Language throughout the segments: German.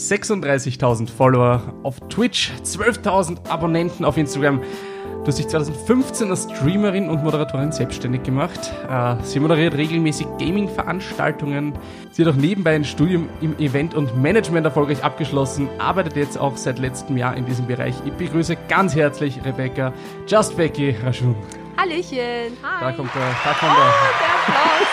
36.000 Follower auf Twitch, 12.000 Abonnenten auf Instagram. Du hast dich 2015 als Streamerin und Moderatorin selbstständig gemacht. Äh, sie moderiert regelmäßig Gaming-Veranstaltungen. Sie hat auch nebenbei ein Studium im Event- und Management erfolgreich abgeschlossen, arbeitet jetzt auch seit letztem Jahr in diesem Bereich. Ich begrüße ganz herzlich Rebecca Just Becky Raschun. Hallöchen, hi. Da kommt der, da kommt oh, der. der Applaus.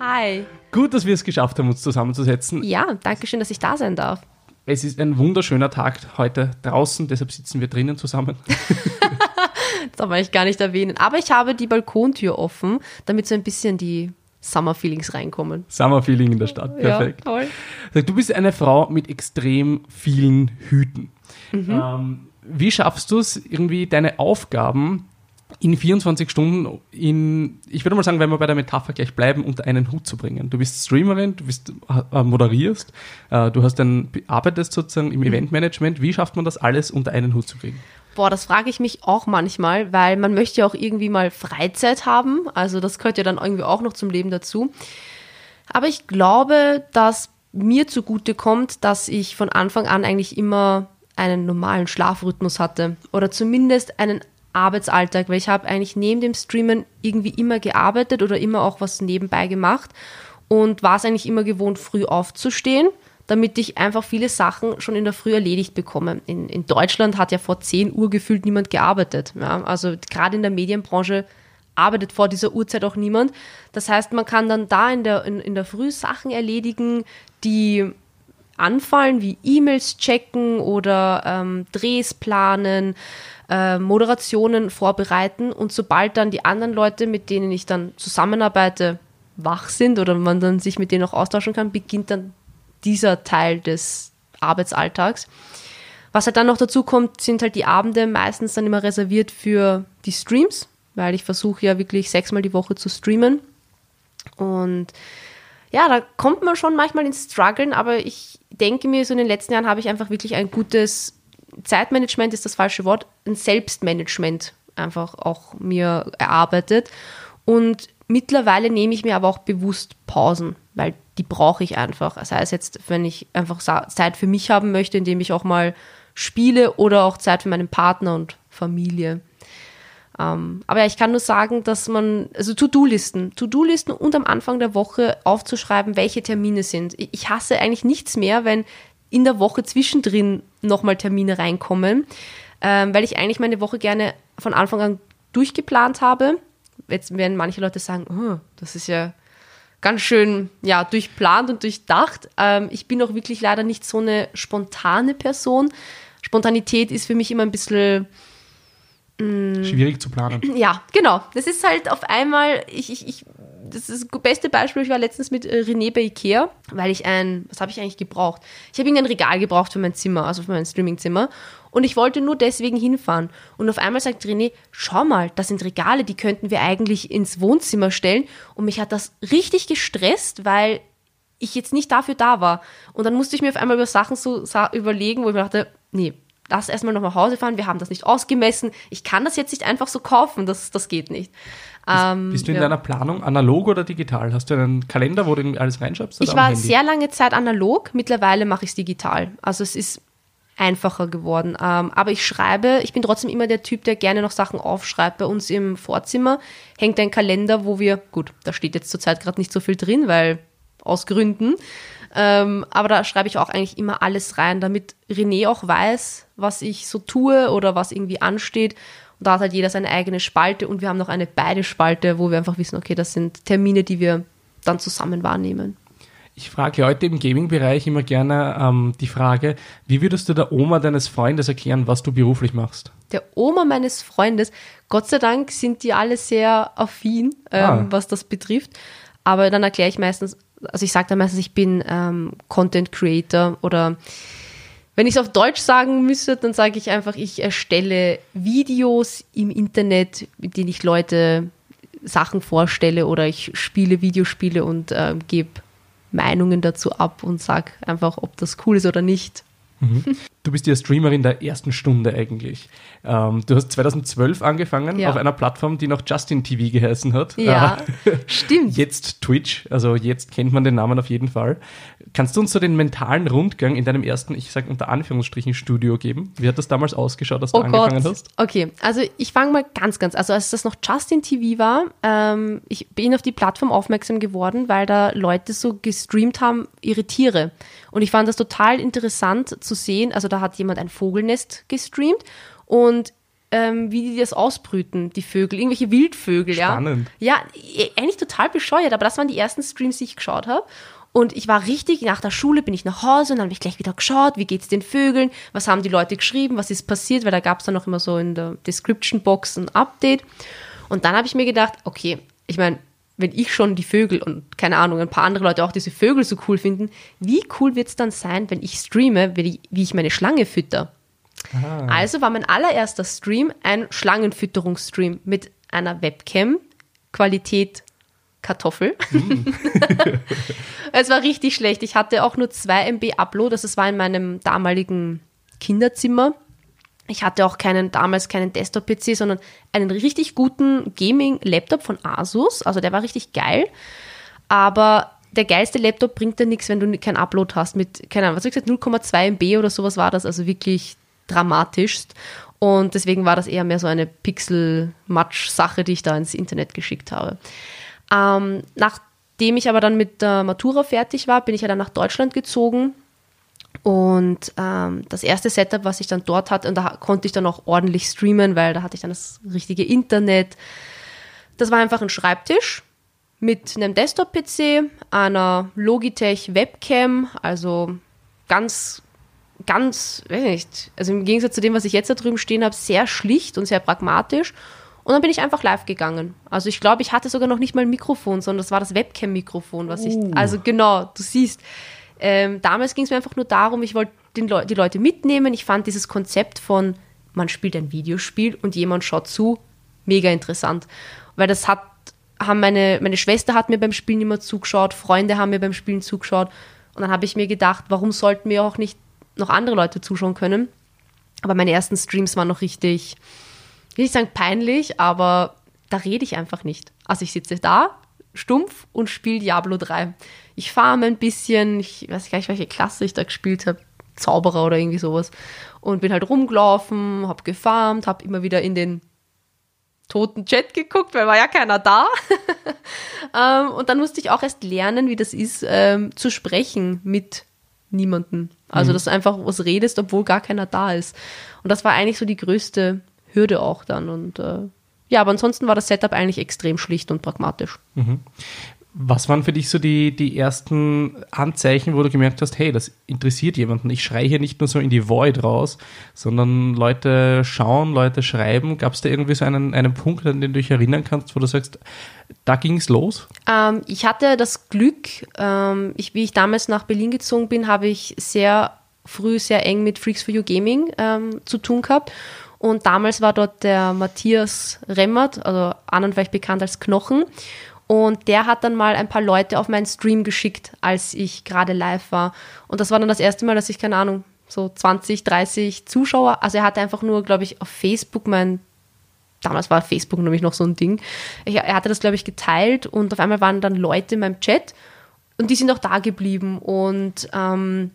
hi. Gut, dass wir es geschafft haben, uns zusammenzusetzen. Ja, danke schön, dass ich da sein darf. Es ist ein wunderschöner Tag heute draußen, deshalb sitzen wir drinnen zusammen. das darf eigentlich gar nicht erwähnen. Aber ich habe die Balkontür offen, damit so ein bisschen die Summer Feelings reinkommen. Summer Feeling in der Stadt, perfekt. Ja, toll. Du bist eine Frau mit extrem vielen Hüten. Mhm. Ähm, wie schaffst du es, irgendwie deine Aufgaben in 24 Stunden in, ich würde mal sagen, wenn wir bei der Metapher gleich bleiben, unter einen Hut zu bringen. Du bist Streamerin, du bist, äh, moderierst, äh, du hast dann, arbeitest sozusagen im mhm. Eventmanagement. Wie schafft man das alles unter einen Hut zu kriegen? Boah, das frage ich mich auch manchmal, weil man möchte ja auch irgendwie mal Freizeit haben. Also das gehört ja dann irgendwie auch noch zum Leben dazu. Aber ich glaube, dass mir zugute kommt, dass ich von Anfang an eigentlich immer einen normalen Schlafrhythmus hatte oder zumindest einen Arbeitsalltag, weil ich habe eigentlich neben dem Streamen irgendwie immer gearbeitet oder immer auch was nebenbei gemacht und war es eigentlich immer gewohnt, früh aufzustehen, damit ich einfach viele Sachen schon in der Früh erledigt bekomme. In, in Deutschland hat ja vor 10 Uhr gefühlt niemand gearbeitet. Ja? Also gerade in der Medienbranche arbeitet vor dieser Uhrzeit auch niemand. Das heißt, man kann dann da in der, in, in der Früh Sachen erledigen, die anfallen, wie E-Mails checken oder ähm, Drehs planen, äh, Moderationen vorbereiten und sobald dann die anderen Leute, mit denen ich dann zusammenarbeite, wach sind oder man dann sich mit denen auch austauschen kann, beginnt dann dieser Teil des Arbeitsalltags. Was halt dann noch dazu kommt, sind halt die Abende meistens dann immer reserviert für die Streams, weil ich versuche ja wirklich sechsmal die Woche zu streamen. Und ja, da kommt man schon manchmal ins Struggeln, aber ich denke mir, so in den letzten Jahren habe ich einfach wirklich ein gutes Zeitmanagement ist das falsche Wort, ein Selbstmanagement einfach auch mir erarbeitet. Und mittlerweile nehme ich mir aber auch bewusst Pausen, weil die brauche ich einfach. Das heißt jetzt, wenn ich einfach Zeit für mich haben möchte, indem ich auch mal spiele oder auch Zeit für meinen Partner und Familie. Ähm, aber ja, ich kann nur sagen, dass man, also To-Do-Listen, To-Do-Listen und am Anfang der Woche aufzuschreiben, welche Termine sind. Ich hasse eigentlich nichts mehr, wenn in der Woche zwischendrin nochmal Termine reinkommen, ähm, weil ich eigentlich meine Woche gerne von Anfang an durchgeplant habe. Jetzt werden manche Leute sagen, oh, das ist ja ganz schön ja, durchplant und durchdacht. Ähm, ich bin auch wirklich leider nicht so eine spontane Person. Spontanität ist für mich immer ein bisschen mm, schwierig zu planen. Ja, genau. Das ist halt auf einmal, ich, ich, ich das ist das beste Beispiel, ich war letztens mit äh, René bei Ikea, weil ich ein, was habe ich eigentlich gebraucht? Ich habe irgendein Regal gebraucht für mein Zimmer, also für mein Streamingzimmer. Und ich wollte nur deswegen hinfahren. Und auf einmal sagt René, schau mal, das sind Regale, die könnten wir eigentlich ins Wohnzimmer stellen. Und mich hat das richtig gestresst, weil ich jetzt nicht dafür da war. Und dann musste ich mir auf einmal über Sachen so überlegen, wo ich mir dachte, nee, lass erstmal noch nach Hause fahren, wir haben das nicht ausgemessen. Ich kann das jetzt nicht einfach so kaufen, das, das geht nicht. Ähm, bist, du in ja. deiner Planung analog oder digital? Hast du einen Kalender, wo du alles reinschreibst? Ich war sehr lange Zeit analog, mittlerweile mache ich es digital. Also es ist einfacher geworden. Ähm, aber ich schreibe, ich bin trotzdem immer der Typ, der gerne noch Sachen aufschreibt. Bei uns im Vorzimmer hängt ein Kalender, wo wir, gut, da steht jetzt zurzeit gerade nicht so viel drin, weil aus Gründen. Ähm, aber da schreibe ich auch eigentlich immer alles rein, damit René auch weiß, was ich so tue oder was irgendwie ansteht da hat halt jeder seine eigene Spalte und wir haben noch eine beide Spalte, wo wir einfach wissen, okay, das sind Termine, die wir dann zusammen wahrnehmen. Ich frage Leute im Gaming-Bereich immer gerne ähm, die Frage, wie würdest du der Oma deines Freundes erklären, was du beruflich machst? Der Oma meines Freundes, Gott sei Dank sind die alle sehr affin, ähm, ah. was das betrifft. Aber dann erkläre ich meistens, also ich sage dann meistens, ich bin ähm, Content Creator oder wenn ich es auf Deutsch sagen müsste, dann sage ich einfach, ich erstelle Videos im Internet, mit denen ich Leute Sachen vorstelle oder ich spiele Videospiele und äh, gebe Meinungen dazu ab und sage einfach, ob das cool ist oder nicht. Mhm. Du bist ja Streamerin der ersten Stunde eigentlich. Ähm, du hast 2012 angefangen ja. auf einer Plattform, die noch Justin TV geheißen hat. Ja, äh, stimmt. Jetzt Twitch, also jetzt kennt man den Namen auf jeden Fall. Kannst du uns so den mentalen Rundgang in deinem ersten, ich sage unter Anführungsstrichen, Studio geben? Wie hat das damals ausgeschaut, als du oh angefangen Gott. hast? Okay, also ich fange mal ganz, ganz, also als das noch Justin TV war, ähm, ich bin auf die Plattform aufmerksam geworden, weil da Leute so gestreamt haben, ihre Tiere. Und ich fand das total interessant zu sehen, also da hat jemand ein Vogelnest gestreamt und ähm, wie die das ausbrüten, die Vögel, irgendwelche Wildvögel, Spannend. ja. Ja, eigentlich total bescheuert, aber das waren die ersten Streams, die ich geschaut habe. Und ich war richtig, nach der Schule bin ich nach Hause und dann habe ich gleich wieder geschaut, wie geht es den Vögeln, was haben die Leute geschrieben, was ist passiert, weil da gab es dann auch immer so in der Description Box ein Update. Und dann habe ich mir gedacht, okay, ich meine, wenn ich schon die Vögel und keine Ahnung, ein paar andere Leute auch diese Vögel so cool finden, wie cool wird es dann sein, wenn ich streame, wie ich meine Schlange fütter? Aha. Also war mein allererster Stream ein Schlangenfütterungsstream mit einer Webcam, Qualität Kartoffel. Mm. es war richtig schlecht. Ich hatte auch nur 2 MB Upload, das war in meinem damaligen Kinderzimmer. Ich hatte auch keinen, damals keinen Desktop-PC, sondern einen richtig guten Gaming-Laptop von Asus. Also der war richtig geil. Aber der geilste Laptop bringt dir nichts, wenn du kein Upload hast mit, keine Ahnung, was habe ich gesagt, 0,2 MB oder sowas war das. Also wirklich dramatischst. Und deswegen war das eher mehr so eine Pixel-Matsch-Sache, die ich da ins Internet geschickt habe. Ähm, nachdem ich aber dann mit der Matura fertig war, bin ich ja dann nach Deutschland gezogen. Und ähm, das erste Setup, was ich dann dort hatte, und da konnte ich dann auch ordentlich streamen, weil da hatte ich dann das richtige Internet. Das war einfach ein Schreibtisch mit einem Desktop-PC, einer Logitech Webcam, also ganz ganz, weiß nicht, also im Gegensatz zu dem, was ich jetzt da drüben stehen habe, sehr schlicht und sehr pragmatisch. Und dann bin ich einfach live gegangen. Also ich glaube, ich hatte sogar noch nicht mal ein Mikrofon, sondern das war das Webcam-Mikrofon, was ich. Uh. Also genau, du siehst. Ähm, damals ging es mir einfach nur darum, ich wollte Le die Leute mitnehmen. Ich fand dieses Konzept von, man spielt ein Videospiel und jemand schaut zu, mega interessant. Weil das hat, haben meine, meine Schwester hat mir beim Spielen immer zugeschaut, Freunde haben mir beim Spielen zugeschaut. Und dann habe ich mir gedacht, warum sollten wir auch nicht noch andere Leute zuschauen können. Aber meine ersten Streams waren noch richtig, ich will nicht sagen peinlich, aber da rede ich einfach nicht. Also ich sitze da, stumpf und spiele Diablo 3. Ich farme ein bisschen, ich weiß gar nicht, welche Klasse ich da gespielt habe, Zauberer oder irgendwie sowas. Und bin halt rumgelaufen, habe gefarmt, habe immer wieder in den toten Chat geguckt, weil war ja keiner da. ähm, und dann musste ich auch erst lernen, wie das ist, ähm, zu sprechen mit niemanden. Also, mhm. dass du einfach was redest, obwohl gar keiner da ist. Und das war eigentlich so die größte Hürde auch dann. Und äh, ja, aber ansonsten war das Setup eigentlich extrem schlicht und pragmatisch. Mhm. Was waren für dich so die, die ersten Anzeichen, wo du gemerkt hast, hey, das interessiert jemanden? Ich schreie hier nicht nur so in die Void raus, sondern Leute schauen, Leute schreiben. Gab es da irgendwie so einen, einen Punkt, an den du dich erinnern kannst, wo du sagst, da ging es los? Ähm, ich hatte das Glück, ähm, ich, wie ich damals nach Berlin gezogen bin, habe ich sehr früh sehr eng mit Freaks for You Gaming ähm, zu tun gehabt. Und damals war dort der Matthias Remmert, also an und vielleicht bekannt als Knochen. Und der hat dann mal ein paar Leute auf meinen Stream geschickt, als ich gerade live war. Und das war dann das erste Mal, dass ich, keine Ahnung, so 20, 30 Zuschauer, also er hatte einfach nur, glaube ich, auf Facebook mein, damals war Facebook nämlich noch so ein Ding, er hatte das, glaube ich, geteilt und auf einmal waren dann Leute in meinem Chat und die sind auch da geblieben und ähm,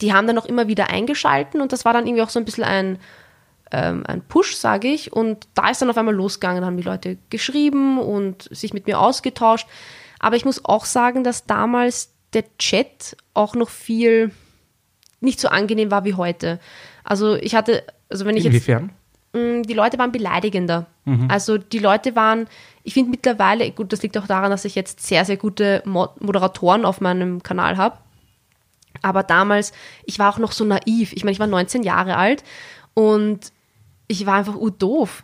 die haben dann auch immer wieder eingeschalten und das war dann irgendwie auch so ein bisschen ein, ähm, ein Push, sage ich. Und da ist dann auf einmal losgegangen, da haben die Leute geschrieben und sich mit mir ausgetauscht. Aber ich muss auch sagen, dass damals der Chat auch noch viel nicht so angenehm war wie heute. Also ich hatte, also wenn ich Inwiefern? jetzt. Mm, die Leute waren beleidigender. Mhm. Also die Leute waren, ich finde mittlerweile, gut, das liegt auch daran, dass ich jetzt sehr, sehr gute Moderatoren auf meinem Kanal habe. Aber damals, ich war auch noch so naiv. Ich meine, ich war 19 Jahre alt und ich war einfach doof.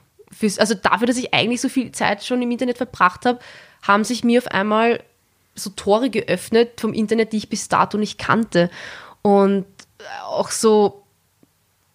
also dafür, dass ich eigentlich so viel Zeit schon im Internet verbracht habe, haben sich mir auf einmal so Tore geöffnet vom Internet, die ich bis dato nicht kannte. Und auch so,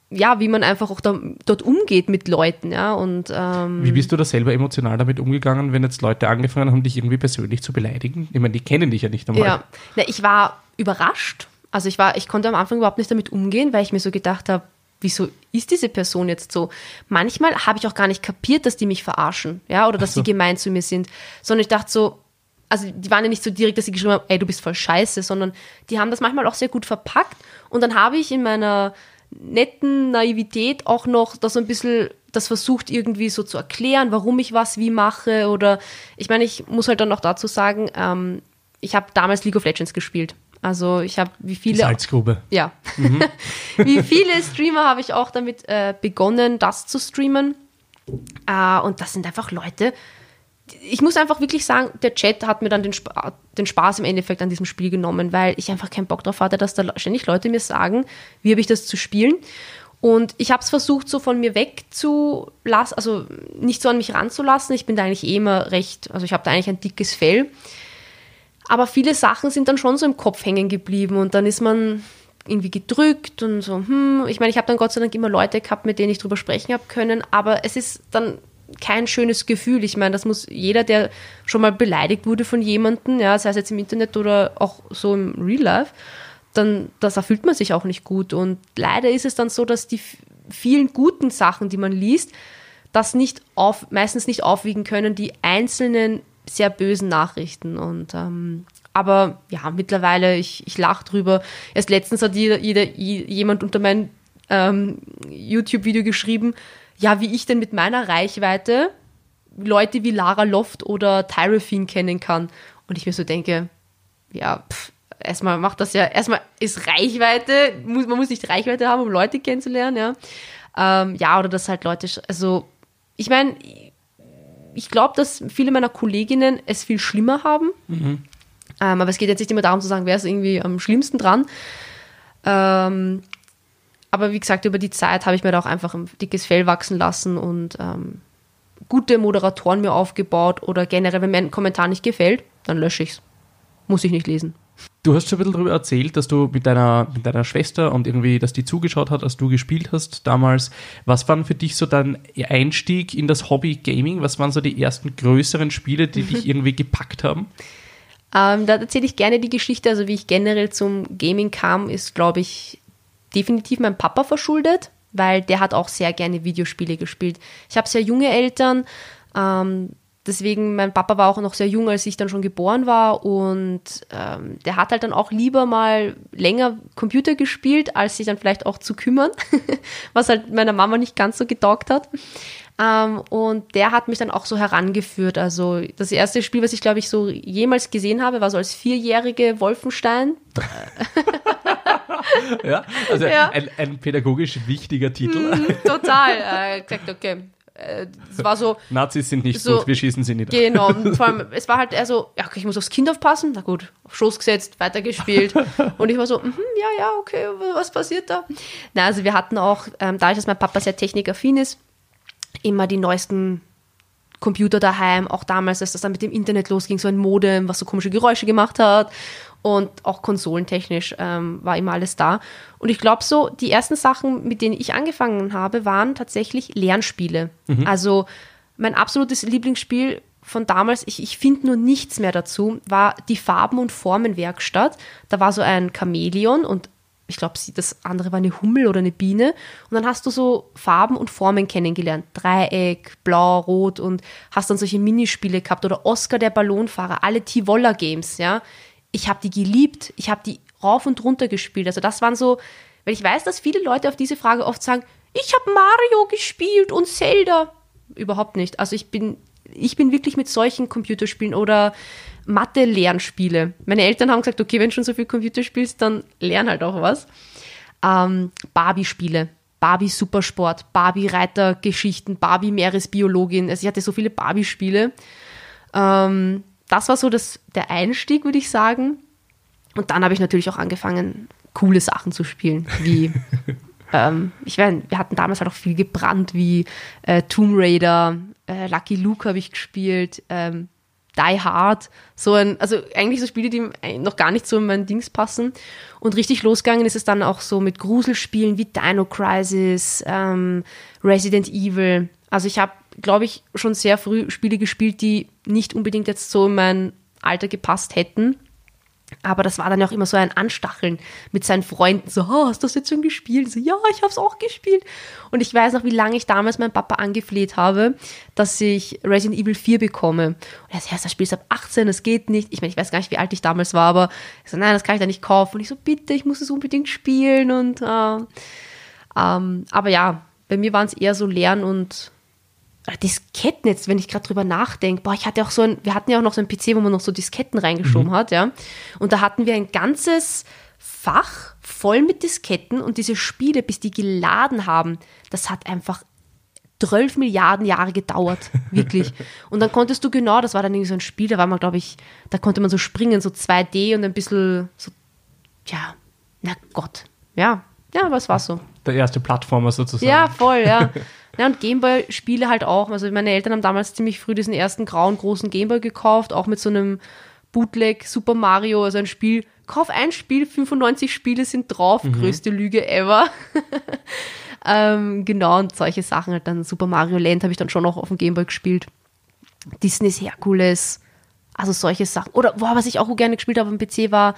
ja, wie man einfach auch da, dort umgeht mit Leuten, ja. Und, ähm, wie bist du da selber emotional damit umgegangen, wenn jetzt Leute angefangen haben, dich irgendwie persönlich zu beleidigen? Ich meine, die kennen dich ja nicht einmal. Ja, Na, ich war überrascht, Also ich war, ich konnte am Anfang überhaupt nicht damit umgehen, weil ich mir so gedacht habe, wieso ist diese Person jetzt so? Manchmal habe ich auch gar nicht kapiert, dass die mich verarschen, ja, oder dass so. sie gemein zu mir sind, sondern ich dachte so, also die waren ja nicht so direkt, dass sie geschrieben haben, ey, du bist voll scheiße, sondern die haben das manchmal auch sehr gut verpackt und dann habe ich in meiner netten Naivität auch noch das so ein bisschen das versucht irgendwie so zu erklären, warum ich was wie mache oder ich meine, ich muss halt dann auch dazu sagen, ähm, ich habe damals League of Legends gespielt. Also ich habe wie viele. Salzgrube. Ja. Mhm. wie viele Streamer habe ich auch damit äh, begonnen, das zu streamen. Äh, und das sind einfach Leute. Ich muss einfach wirklich sagen, der Chat hat mir dann den, Sp den Spaß im Endeffekt an diesem Spiel genommen, weil ich einfach keinen Bock drauf hatte, dass da ständig Leute mir sagen, wie habe ich das zu spielen. Und ich habe es versucht, so von mir wegzulassen, also nicht so an mich ranzulassen. Ich bin da eigentlich eh immer recht, also ich habe da eigentlich ein dickes Fell. Aber viele Sachen sind dann schon so im Kopf hängen geblieben und dann ist man irgendwie gedrückt und so, hm, ich meine, ich habe dann Gott sei Dank immer Leute gehabt, mit denen ich drüber sprechen habe können, aber es ist dann kein schönes Gefühl. Ich meine, das muss jeder, der schon mal beleidigt wurde von jemandem, ja, sei es jetzt im Internet oder auch so im Real Life, dann das erfüllt man sich auch nicht gut. Und leider ist es dann so, dass die vielen guten Sachen, die man liest, das nicht auf, meistens nicht aufwiegen können, die einzelnen sehr bösen Nachrichten. Und ähm, aber ja, mittlerweile, ich, ich lache drüber. Erst letztens hat jeder, jeder, jemand unter mein ähm, YouTube-Video geschrieben, ja, wie ich denn mit meiner Reichweite Leute wie Lara Loft oder Tyrafine kennen kann. Und ich mir so denke, ja, pff, erstmal macht das ja, erstmal ist Reichweite, muss, man muss nicht Reichweite haben, um Leute kennenzulernen, ja. Ähm, ja, oder dass halt Leute, also ich meine, ich glaube, dass viele meiner Kolleginnen es viel schlimmer haben. Mhm. Ähm, aber es geht jetzt nicht immer darum zu sagen, wer ist irgendwie am schlimmsten dran. Ähm, aber wie gesagt, über die Zeit habe ich mir da auch einfach ein dickes Fell wachsen lassen und ähm, gute Moderatoren mir aufgebaut oder generell, wenn mir ein Kommentar nicht gefällt, dann lösche ich es. Muss ich nicht lesen. Du hast schon ein bisschen darüber erzählt, dass du mit deiner, mit deiner Schwester und irgendwie, dass die zugeschaut hat, als du gespielt hast damals. Was waren für dich so dein Einstieg in das Hobby Gaming? Was waren so die ersten größeren Spiele, die dich irgendwie gepackt haben? Ähm, da erzähle ich gerne die Geschichte. Also, wie ich generell zum Gaming kam, ist, glaube ich, definitiv mein Papa verschuldet, weil der hat auch sehr gerne Videospiele gespielt. Ich habe sehr junge Eltern. Ähm, deswegen, mein Papa war auch noch sehr jung, als ich dann schon geboren war und ähm, der hat halt dann auch lieber mal länger Computer gespielt, als sich dann vielleicht auch zu kümmern, was halt meiner Mama nicht ganz so getaugt hat. Ähm, und der hat mich dann auch so herangeführt. Also das erste Spiel, was ich glaube ich so jemals gesehen habe, war so als vierjährige Wolfenstein. ja, also ja. Ein, ein, pädagogisch wichtiger Titel. Mm, total. Äh, gesagt, okay, es war so. Nazis sind nicht so, gut, wir schießen sie nicht. Genau, und vor allem, es war halt eher so, ja, okay, ich muss aufs Kind aufpassen, na gut, auf Schoß gesetzt, weitergespielt. und ich war so, mm ja, ja, okay, was passiert da? Na, also wir hatten auch, ähm, dadurch, dass mein Papa sehr technikaffin ist, immer die neuesten Computer daheim, auch damals, als das dann mit dem Internet losging, so ein Modem, was so komische Geräusche gemacht hat und auch konsolentechnisch ähm, war immer alles da. Und ich glaube so, die ersten Sachen, mit denen ich angefangen habe, waren tatsächlich Lernspiele. Mhm. Also mein absolutes Lieblingsspiel von damals, ich, ich finde nur nichts mehr dazu, war die Farben- und Formenwerkstatt. Da war so ein Chamäleon und ich glaube, das andere war eine Hummel oder eine Biene. Und dann hast du so Farben und Formen kennengelernt. Dreieck, Blau, Rot und hast dann solche Minispiele gehabt. Oder Oscar der Ballonfahrer, alle T-Woller Games, ja ich habe die geliebt, ich habe die rauf und runter gespielt. Also das waren so, weil ich weiß, dass viele Leute auf diese Frage oft sagen, ich habe Mario gespielt und Zelda. Überhaupt nicht. Also ich bin, ich bin wirklich mit solchen Computerspielen oder Mathe-Lernspiele. Meine Eltern haben gesagt, okay, wenn du schon so viel Computer spielst, dann lern halt auch was. Ähm, Barbie-Spiele. Barbie Supersport, Barbie Reitergeschichten, Barbie Meeresbiologin. Also ich hatte so viele Barbie-Spiele. Ähm, das war so das, der Einstieg, würde ich sagen. Und dann habe ich natürlich auch angefangen, coole Sachen zu spielen, wie ähm, ich weiß, wir hatten damals halt auch viel gebrannt, wie äh, Tomb Raider, äh, Lucky Luke habe ich gespielt, ähm, Die Hard, so ein, also eigentlich so Spiele, die noch gar nicht so in mein Dings passen. Und richtig losgegangen ist es dann auch so mit Gruselspielen wie Dino Crisis, ähm, Resident Evil. Also ich habe glaube ich, schon sehr früh Spiele gespielt, die nicht unbedingt jetzt so in mein Alter gepasst hätten. Aber das war dann auch immer so ein Anstacheln mit seinen Freunden. So, oh, hast du das jetzt schon gespielt? So, ja, ich habe es auch gespielt. Und ich weiß noch, wie lange ich damals meinen Papa angefleht habe, dass ich Resident Evil 4 bekomme. Und er sagt, ja, das Spiel ist ab 18, das geht nicht. Ich meine, ich weiß gar nicht, wie alt ich damals war, aber ich so, nein, das kann ich da nicht kaufen. Und ich so, bitte, ich muss es unbedingt spielen. Und äh, ähm, aber ja, bei mir waren es eher so Lernen und Disketten jetzt, wenn ich gerade drüber nachdenke, boah, ich hatte auch so ein, wir hatten ja auch noch so ein PC, wo man noch so Disketten reingeschoben mhm. hat, ja. Und da hatten wir ein ganzes Fach voll mit Disketten und diese Spiele, bis die geladen haben, das hat einfach 12 Milliarden Jahre gedauert, wirklich. und dann konntest du genau, das war dann irgendwie so ein Spiel, da war man, glaube ich, da konnte man so springen, so 2D und ein bisschen so, ja, na Gott, ja, ja, was war so. Der erste Plattformer sozusagen. Ja, voll, ja. Ja, und Gameboy-Spiele halt auch. Also meine Eltern haben damals ziemlich früh diesen ersten grauen, großen Gameboy gekauft, auch mit so einem Bootleg Super Mario, also ein Spiel. Kauf ein Spiel, 95 Spiele sind drauf, mhm. größte Lüge ever. ähm, genau, und solche Sachen halt dann. Super Mario Land habe ich dann schon noch auf dem Gameboy gespielt. Disney's Herkules, also solche Sachen. Oder, boah, was ich auch gerne gespielt habe am PC war,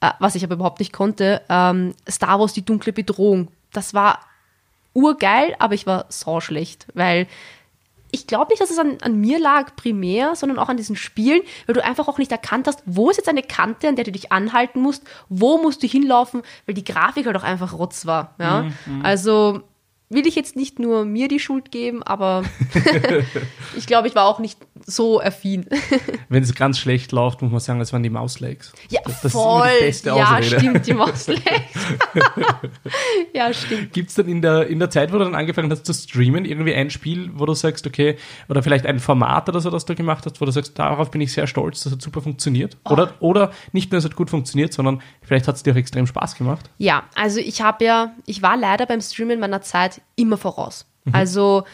äh, was ich aber überhaupt nicht konnte, ähm, Star Wars Die dunkle Bedrohung. Das war urgeil, aber ich war so schlecht, weil ich glaube nicht, dass es an, an, mir lag primär, sondern auch an diesen Spielen, weil du einfach auch nicht erkannt hast, wo ist jetzt eine Kante, an der du dich anhalten musst, wo musst du hinlaufen, weil die Grafik halt auch einfach rotz war. Ja? Mhm. mhm. Also will ich jetzt nicht nur mir die Schuld geben, aber ich glaube, ich war auch nicht so affin. Wenn es ganz schlecht läuft, muss man sagen, es waren die Mauslegs. Ja, das, das voll. Ist die beste ja, stimmt, die Mauslegs. ja, stimmt. Gibt es dann in der, in der Zeit, wo du dann angefangen hast zu streamen, irgendwie ein Spiel, wo du sagst, okay, oder vielleicht ein Format oder so, das du gemacht hast, wo du sagst, darauf bin ich sehr stolz, das hat super funktioniert? Oh. Oder, oder nicht nur, es hat gut funktioniert, sondern vielleicht hat es dir auch extrem Spaß gemacht? Ja, also ich habe ja, ich war leider beim Streamen meiner Zeit immer voraus. Mhm. Also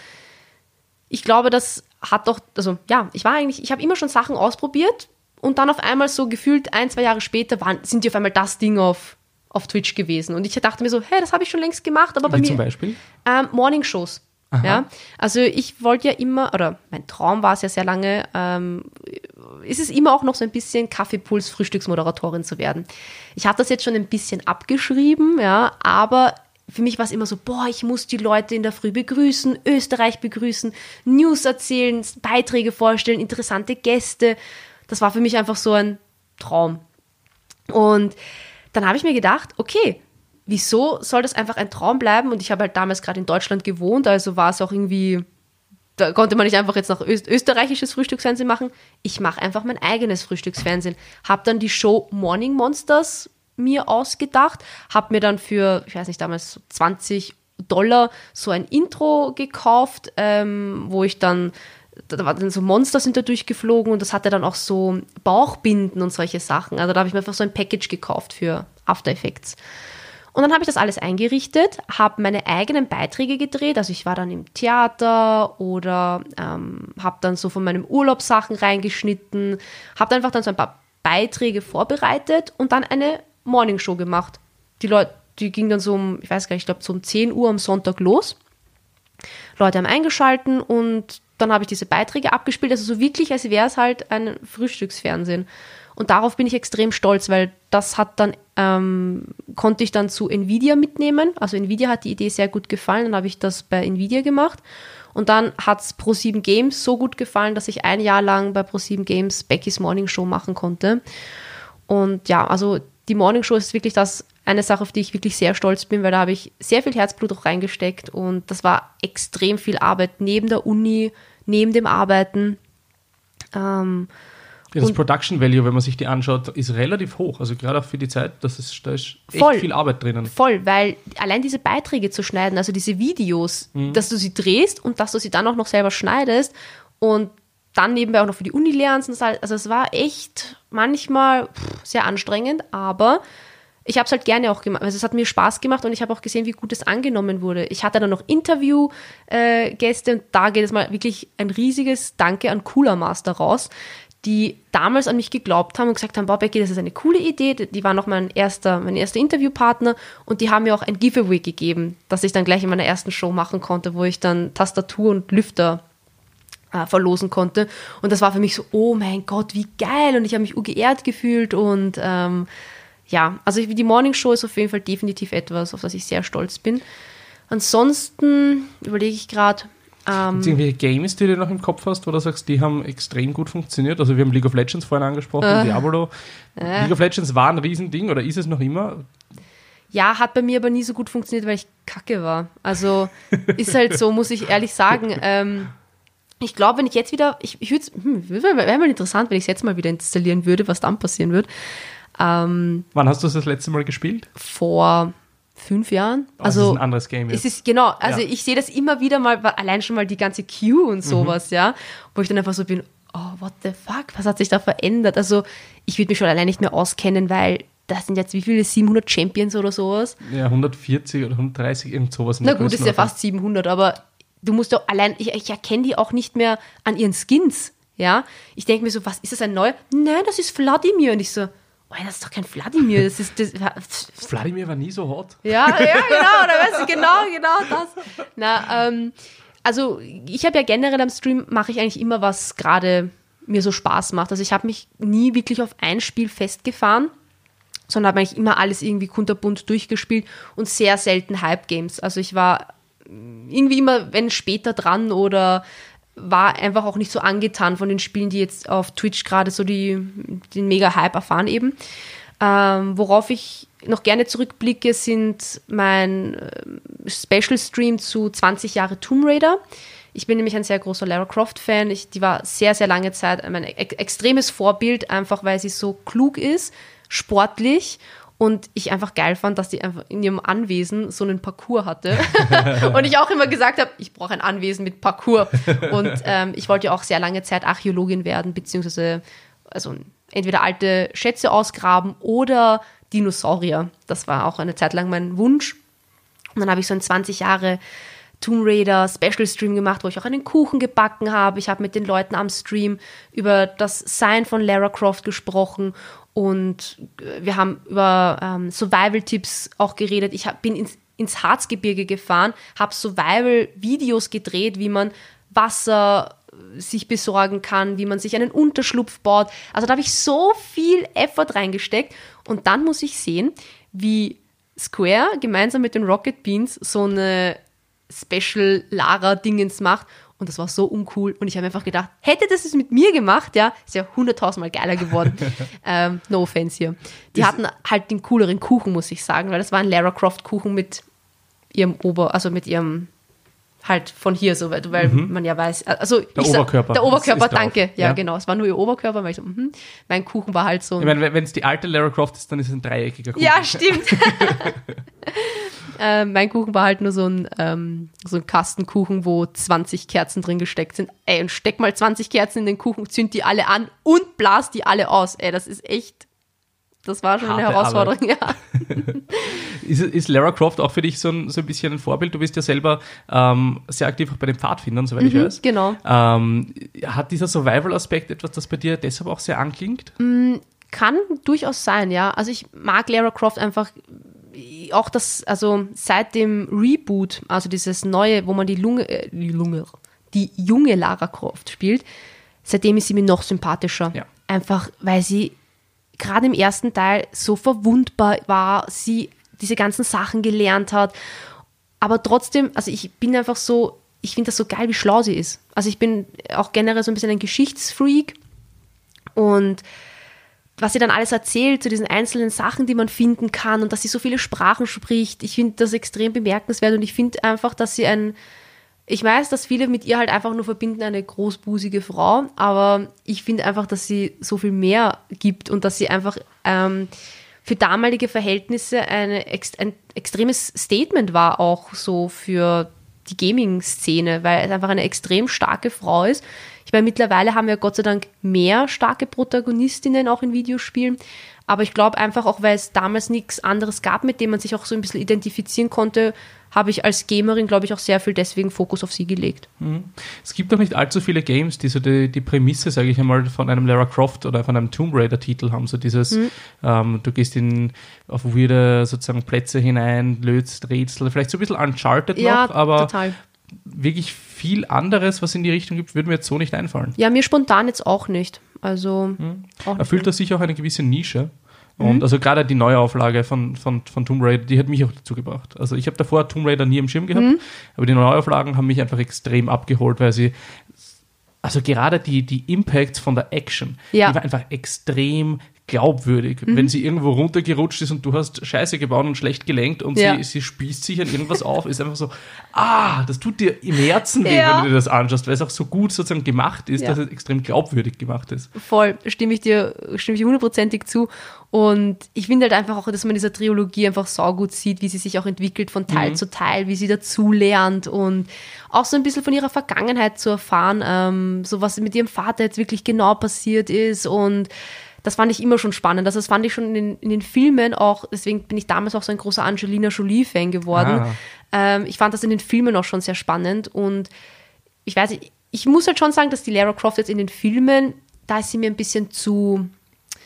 ich glaube, das hat doch, also ja, ich war eigentlich, ich habe immer schon Sachen ausprobiert und dann auf einmal so gefühlt ein, zwei Jahre später waren, sind die auf einmal das Ding auf, auf Twitch gewesen. Und ich dachte mir so, hey, das habe ich schon längst gemacht, aber bei Wie mir. zum Beispiel? Ähm, Morning-Shows. Ja, also ich wollte ja immer, oder mein Traum war es ja sehr lange, ähm, ist es immer auch noch so ein bisschen Kaffeepuls Frühstücksmoderatorin zu werden. Ich habe das jetzt schon ein bisschen abgeschrieben, ja, aber für mich war es immer so, boah, ich muss die Leute in der Früh begrüßen, Österreich begrüßen, News erzählen, Beiträge vorstellen, interessante Gäste. Das war für mich einfach so ein Traum. Und dann habe ich mir gedacht, okay, wieso soll das einfach ein Traum bleiben? Und ich habe halt damals gerade in Deutschland gewohnt, also war es auch irgendwie, da konnte man nicht einfach jetzt noch öst österreichisches Frühstücksfernsehen machen. Ich mache einfach mein eigenes Frühstücksfernsehen. Habe dann die Show Morning Monsters mir ausgedacht, habe mir dann für, ich weiß nicht, damals 20 Dollar so ein Intro gekauft, ähm, wo ich dann, da waren dann so Monster sind da durchgeflogen und das hatte dann auch so Bauchbinden und solche Sachen. Also da habe ich mir einfach so ein Package gekauft für After Effects. Und dann habe ich das alles eingerichtet, habe meine eigenen Beiträge gedreht. Also ich war dann im Theater oder ähm, habe dann so von meinem Urlaub Sachen reingeschnitten, habe einfach dann so ein paar Beiträge vorbereitet und dann eine Morningshow gemacht. Die Leute, die ging dann so um, ich weiß gar nicht, ich glaube so um 10 Uhr am Sonntag los. Leute haben eingeschalten und dann habe ich diese Beiträge abgespielt. Also so wirklich, als wäre es halt ein Frühstücksfernsehen. Und darauf bin ich extrem stolz, weil das hat dann, ähm, konnte ich dann zu Nvidia mitnehmen. Also Nvidia hat die Idee sehr gut gefallen, dann habe ich das bei Nvidia gemacht. Und dann hat es Pro7 Games so gut gefallen, dass ich ein Jahr lang bei Pro7 Games Becky's Morning Show machen konnte. Und ja, also die Morning Show ist wirklich das, eine Sache, auf die ich wirklich sehr stolz bin, weil da habe ich sehr viel Herzblut auch reingesteckt und das war extrem viel Arbeit neben der Uni, neben dem Arbeiten. Ähm, ja, das Production Value, wenn man sich die anschaut, ist relativ hoch. Also gerade auch für die Zeit, das ist, da ist echt voll, viel Arbeit drinnen. Voll, weil allein diese Beiträge zu schneiden, also diese Videos, mhm. dass du sie drehst und dass du sie dann auch noch selber schneidest und dann nebenbei auch noch für die Uni lernst. Also es war echt manchmal sehr anstrengend, aber ich habe es halt gerne auch gemacht. Also es hat mir Spaß gemacht und ich habe auch gesehen, wie gut es angenommen wurde. Ich hatte dann noch Interviewgäste äh, und da geht es mal wirklich ein riesiges Danke an Cooler Master raus, die damals an mich geglaubt haben und gesagt haben, boah, Becky, das ist eine coole Idee. Die war noch mein erster, mein erster Interviewpartner und die haben mir auch ein Giveaway gegeben, das ich dann gleich in meiner ersten Show machen konnte, wo ich dann Tastatur und Lüfter äh, verlosen konnte. Und das war für mich so, oh mein Gott, wie geil. Und ich habe mich urgeehrt gefühlt. Und ähm, ja, also die Morning Show ist auf jeden Fall definitiv etwas, auf das ich sehr stolz bin. Ansonsten überlege ich gerade. Ähm, irgendwelche Games, die du noch im Kopf hast, wo du sagst, die haben extrem gut funktioniert? Also wir haben League of Legends vorhin angesprochen, äh, Diablo. Äh. League of Legends war ein Riesending oder ist es noch immer? Ja, hat bei mir aber nie so gut funktioniert, weil ich kacke war. Also ist halt so, muss ich ehrlich sagen. Ähm, ich glaube, wenn ich jetzt wieder, ich, ich würde hm, wäre mal interessant, wenn ich es jetzt mal wieder installieren würde, was dann passieren würde. Ähm, Wann hast du es das letzte Mal gespielt? Vor fünf Jahren. Oh, also das ist ein anderes Game jetzt. Es ist genau, also ja. ich sehe das immer wieder mal, allein schon mal die ganze Queue und mhm. sowas, mhm. ja, wo ich dann einfach so bin, oh, what the fuck, was hat sich da verändert? Also ich würde mich schon allein nicht mehr auskennen, weil das sind jetzt wie viele, 700 Champions oder sowas? Ja, 140 oder 130, irgend sowas. Na gut, ist ja fast 700, aber du musst doch allein, ich, ich erkenne die auch nicht mehr an ihren Skins, ja. Ich denke mir so, was, ist das ein neuer? Nein, das ist Vladimir. Und ich so, oh, das ist doch kein Vladimir, das ist das. Vladimir war nie so hot. Ja, ja, genau, oder weißt du, genau, genau das. Na, ähm, also ich habe ja generell am Stream, mache ich eigentlich immer, was gerade mir so Spaß macht. Also ich habe mich nie wirklich auf ein Spiel festgefahren, sondern habe eigentlich immer alles irgendwie kunterbunt durchgespielt und sehr selten Hype-Games. Also ich war irgendwie immer, wenn später dran oder war einfach auch nicht so angetan von den Spielen, die jetzt auf Twitch gerade so die, den Mega-Hype erfahren eben. Ähm, worauf ich noch gerne zurückblicke, sind mein äh, Special-Stream zu 20 Jahre Tomb Raider. Ich bin nämlich ein sehr großer Lara Croft-Fan. Die war sehr, sehr lange Zeit mein extremes Vorbild, einfach weil sie so klug ist, sportlich und ich einfach geil fand, dass die einfach in ihrem Anwesen so einen Parcours hatte. und ich auch immer gesagt habe, ich brauche ein Anwesen mit Parcours. Und ähm, ich wollte ja auch sehr lange Zeit Archäologin werden, beziehungsweise also entweder alte Schätze ausgraben oder Dinosaurier. Das war auch eine Zeit lang mein Wunsch. Und dann habe ich so ein 20 Jahre Tomb Raider Special Stream gemacht, wo ich auch einen Kuchen gebacken habe. Ich habe mit den Leuten am Stream über das Sein von Lara Croft gesprochen und äh, wir haben über ähm, Survival-Tipps auch geredet. Ich hab, bin ins, ins Harzgebirge gefahren, habe Survival-Videos gedreht, wie man Wasser äh, sich besorgen kann, wie man sich einen Unterschlupf baut. Also da habe ich so viel Effort reingesteckt. Und dann muss ich sehen, wie Square gemeinsam mit den Rocket Beans so eine Special Lara-Dingens macht und das war so uncool. Und ich habe einfach gedacht, hätte das es mit mir gemacht, ja, ist ja hunderttausendmal geiler geworden. ähm, no offense hier. Die ist hatten halt den cooleren Kuchen, muss ich sagen, weil das war ein Lara Croft Kuchen mit ihrem Ober, also mit ihrem halt von hier so, weil, weil mhm. man ja weiß, also der Oberkörper. der Oberkörper, danke. Ja, ja, genau. Es war nur ihr Oberkörper, weil ich so, mh. mein Kuchen war halt so. Ich meine, wenn es die alte Lara Croft ist, dann ist es ein dreieckiger Kuchen. Ja, stimmt. äh, mein Kuchen war halt nur so ein, ähm, so ein Kastenkuchen, wo 20 Kerzen drin gesteckt sind. Ey, und steck mal 20 Kerzen in den Kuchen, zünd die alle an und blas die alle aus. Ey, das ist echt das war schon Harte eine Herausforderung, Arbeit. ja. ist, ist, Lara Croft auch für dich so ein, so ein bisschen ein Vorbild? Du bist ja selber ähm, sehr aktiv auch bei den Pfadfindern, soweit mhm, ich weiß. Genau. Ähm, hat dieser Survival-Aspekt etwas, das bei dir deshalb auch sehr anklingt? Mm, kann durchaus sein, ja. Also ich mag Lara Croft einfach auch das, also seit dem Reboot, also dieses neue, wo man die Lunge, äh, die Lunge, die junge Lara Croft spielt, seitdem ist sie mir noch sympathischer. Ja. Einfach, weil sie gerade im ersten Teil so verwundbar war, sie diese ganzen Sachen gelernt hat. Aber trotzdem, also ich bin einfach so, ich finde das so geil, wie schlau sie ist. Also ich bin auch generell so ein bisschen ein Geschichtsfreak und was sie dann alles erzählt zu diesen einzelnen Sachen, die man finden kann und dass sie so viele Sprachen spricht, ich finde das extrem bemerkenswert und ich finde einfach, dass sie ein, ich weiß, dass viele mit ihr halt einfach nur verbinden, eine großbusige Frau, aber ich finde einfach, dass sie so viel mehr gibt und dass sie einfach ähm, für damalige Verhältnisse eine, ein extremes Statement war, auch so für die Gaming-Szene, weil es einfach eine extrem starke Frau ist. Ich meine, mittlerweile haben wir Gott sei Dank mehr starke Protagonistinnen auch in Videospielen, aber ich glaube einfach auch, weil es damals nichts anderes gab, mit dem man sich auch so ein bisschen identifizieren konnte, habe ich als Gamerin, glaube ich, auch sehr viel deswegen Fokus auf sie gelegt. Mhm. Es gibt noch nicht allzu viele Games, die so die, die Prämisse, sage ich einmal, von einem Lara Croft oder von einem Tomb Raider-Titel haben. So dieses, mhm. ähm, du gehst in, auf weirde sozusagen Plätze hinein, löst Rätsel, vielleicht so ein bisschen Uncharted ja, noch, aber total. wirklich viel anderes, was in die Richtung gibt, würde mir jetzt so nicht einfallen. Ja, mir spontan jetzt auch nicht. Also hm. erfüllt das sicher auch eine gewisse Nische. Und mhm. also gerade die Neuauflage von, von, von Tomb Raider, die hat mich auch dazu gebracht. Also ich habe davor Tomb Raider nie im Schirm gehabt, mhm. aber die Neuauflagen haben mich einfach extrem abgeholt, weil sie, also gerade die, die Impacts von der Action, ja. die war einfach extrem glaubwürdig. Mhm. Wenn sie irgendwo runtergerutscht ist und du hast Scheiße gebaut und schlecht gelenkt und ja. sie, sie spießt sich an irgendwas auf, ist einfach so, ah, das tut dir im Herzen weh, ja. wenn du dir das anschaust, weil es auch so gut sozusagen gemacht ist, ja. dass es extrem glaubwürdig gemacht ist. Voll, stimme ich dir, stimme ich hundertprozentig zu. Und ich finde halt einfach auch, dass man dieser Trilogie einfach saugut sieht, wie sie sich auch entwickelt von Teil mhm. zu Teil, wie sie dazu lernt und auch so ein bisschen von ihrer Vergangenheit zu erfahren, ähm, so was mit ihrem Vater jetzt wirklich genau passiert ist und das fand ich immer schon spannend. Also das fand ich schon in den, in den Filmen auch, deswegen bin ich damals auch so ein großer Angelina Jolie-Fan geworden. Ah. Ähm, ich fand das in den Filmen auch schon sehr spannend und ich weiß nicht, ich muss halt schon sagen, dass die Lara Croft jetzt in den Filmen, da ist sie mir ein bisschen zu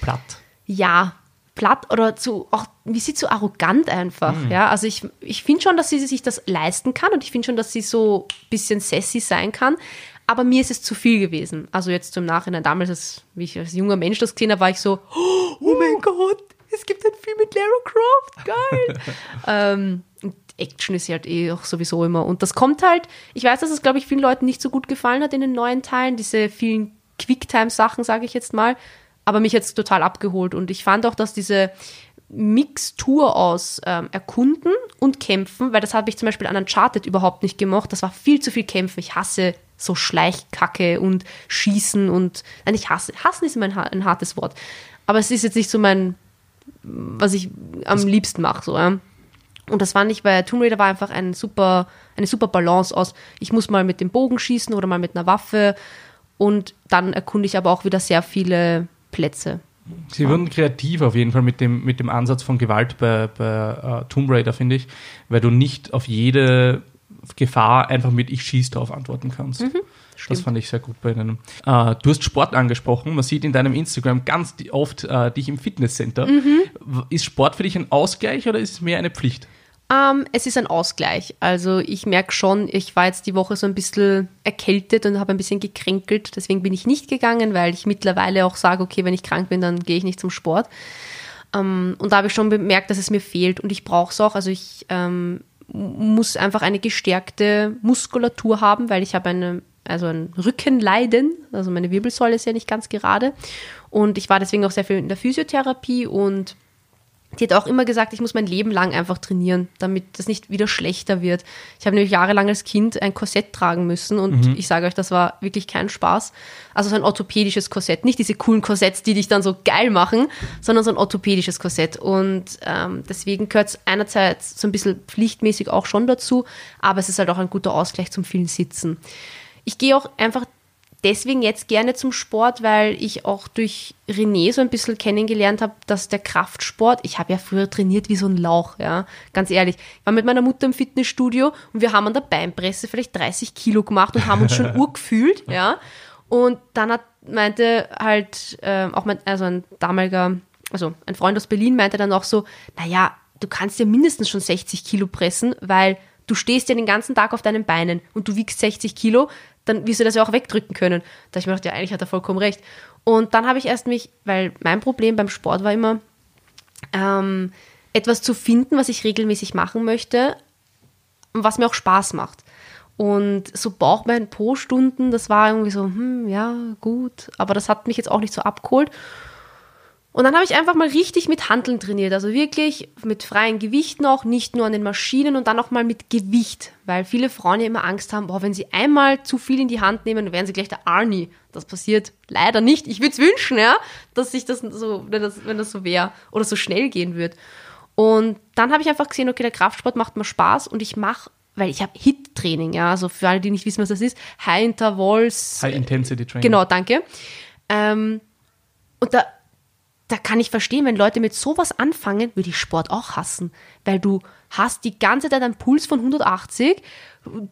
platt. Ja, platt oder zu, auch, wie sie zu arrogant einfach. Mhm. Ja, also ich, ich finde schon, dass sie sich das leisten kann und ich finde schon, dass sie so ein bisschen sassy sein kann aber mir ist es zu viel gewesen. Also jetzt zum Nachhinein, damals, als, wie ich als junger Mensch das gesehen habe, war ich so, oh, oh mein Gott, es gibt einen Film mit Lara Croft, geil. ähm, Action ist halt eh auch sowieso immer. Und das kommt halt, ich weiß, dass es, glaube ich, vielen Leuten nicht so gut gefallen hat in den neuen Teilen, diese vielen Quicktime-Sachen, sage ich jetzt mal. Aber mich jetzt total abgeholt. Und ich fand auch, dass diese Mixtur aus ähm, Erkunden und Kämpfen, weil das habe ich zum Beispiel an Uncharted überhaupt nicht gemocht. Das war viel zu viel Kämpfen. Ich hasse so Schleichkacke und Schießen und nein, ich hasse. Hassen ist immer ein, ein hartes Wort. Aber es ist jetzt nicht so mein, was ich am das liebsten mache. So, ja. Und das fand ich bei Tomb Raider war einfach ein super, eine super Balance aus. Ich muss mal mit dem Bogen schießen oder mal mit einer Waffe. Und dann erkunde ich aber auch wieder sehr viele Plätze. Sie wurden kreativ auf jeden Fall mit dem, mit dem Ansatz von Gewalt bei, bei uh, Tomb Raider, finde ich, weil du nicht auf jede Gefahr einfach mit Ich schieße drauf antworten kannst. Mhm, das fand ich sehr gut bei Ihnen. Äh, du hast Sport angesprochen. Man sieht in deinem Instagram ganz oft äh, dich im Fitnesscenter. Mhm. Ist Sport für dich ein Ausgleich oder ist es mehr eine Pflicht? Ähm, es ist ein Ausgleich. Also ich merke schon, ich war jetzt die Woche so ein bisschen erkältet und habe ein bisschen gekränkelt. Deswegen bin ich nicht gegangen, weil ich mittlerweile auch sage, okay, wenn ich krank bin, dann gehe ich nicht zum Sport. Ähm, und da habe ich schon bemerkt, dass es mir fehlt und ich brauche es auch. Also ich ähm, muss einfach eine gestärkte Muskulatur haben, weil ich habe eine, also ein Rückenleiden, also meine Wirbelsäule ist ja nicht ganz gerade. Und ich war deswegen auch sehr viel in der Physiotherapie und die hat auch immer gesagt, ich muss mein Leben lang einfach trainieren, damit das nicht wieder schlechter wird. Ich habe nämlich jahrelang als Kind ein Korsett tragen müssen und mhm. ich sage euch, das war wirklich kein Spaß. Also so ein orthopädisches Korsett, nicht diese coolen Korsetts, die dich dann so geil machen, sondern so ein orthopädisches Korsett. Und ähm, deswegen gehört es einerseits so ein bisschen pflichtmäßig auch schon dazu, aber es ist halt auch ein guter Ausgleich zum vielen Sitzen. Ich gehe auch einfach deswegen jetzt gerne zum Sport, weil ich auch durch René so ein bisschen kennengelernt habe, dass der Kraftsport, ich habe ja früher trainiert wie so ein Lauch, ja, ganz ehrlich. Ich war mit meiner Mutter im Fitnessstudio und wir haben an der Beinpresse vielleicht 30 Kilo gemacht und haben uns schon urgefühlt, ja. Und dann hat, meinte halt äh, auch mein, also ein damaliger, also ein Freund aus Berlin meinte dann auch so, naja, du kannst ja mindestens schon 60 Kilo pressen, weil du stehst ja den ganzen Tag auf deinen Beinen und du wiegst 60 Kilo, dann wirst du das ja auch wegdrücken können. Da ich mir gedacht, ja, eigentlich hat er vollkommen recht. Und dann habe ich erst mich, weil mein Problem beim Sport war immer, ähm, etwas zu finden, was ich regelmäßig machen möchte und was mir auch Spaß macht. Und so Bauchbein pro Stunden, das war irgendwie so, hm, ja, gut, aber das hat mich jetzt auch nicht so abgeholt. Und dann habe ich einfach mal richtig mit Handeln trainiert, also wirklich mit freien Gewichten auch, nicht nur an den Maschinen und dann auch mal mit Gewicht, weil viele Frauen ja immer Angst haben, boah, wenn sie einmal zu viel in die Hand nehmen, dann werden sie gleich der Arnie. Das passiert leider nicht. Ich würde es wünschen, ja, dass sich das so, wenn das, wenn das so wäre oder so schnell gehen wird. Und dann habe ich einfach gesehen, okay, der Kraftsport macht mir Spaß und ich mache weil ich habe HIT-Training, ja, also für alle, die nicht wissen, was das ist, High Intervals. High Intensity Training. Genau, danke. Ähm, und da da kann ich verstehen, wenn Leute mit sowas anfangen, würde ich Sport auch hassen, weil du hast die ganze Zeit einen Puls von 180,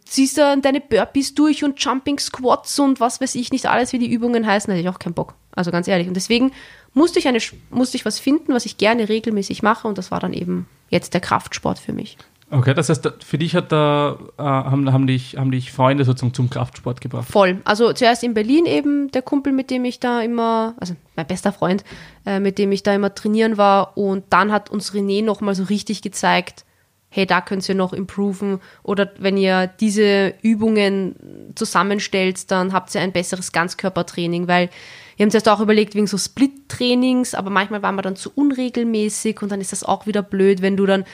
ziehst dann deine Burpees durch und Jumping Squats und was weiß ich nicht alles, wie die Übungen heißen, hätte ich auch keinen Bock. Also ganz ehrlich. Und deswegen musste ich, eine, musste ich was finden, was ich gerne regelmäßig mache und das war dann eben jetzt der Kraftsport für mich. Okay, das heißt, für dich hat da, äh, haben, haben, dich, haben dich Freunde sozusagen zum Kraftsport gebracht? Voll. Also zuerst in Berlin eben der Kumpel, mit dem ich da immer, also mein bester Freund, äh, mit dem ich da immer trainieren war. Und dann hat uns René nochmal so richtig gezeigt, hey, da könnt ihr noch improven. Oder wenn ihr diese Übungen zusammenstellt, dann habt ihr ein besseres Ganzkörpertraining, weil wir haben uns erst auch überlegt wegen so Split-Trainings, aber manchmal waren wir dann zu unregelmäßig und dann ist das auch wieder blöd, wenn du dann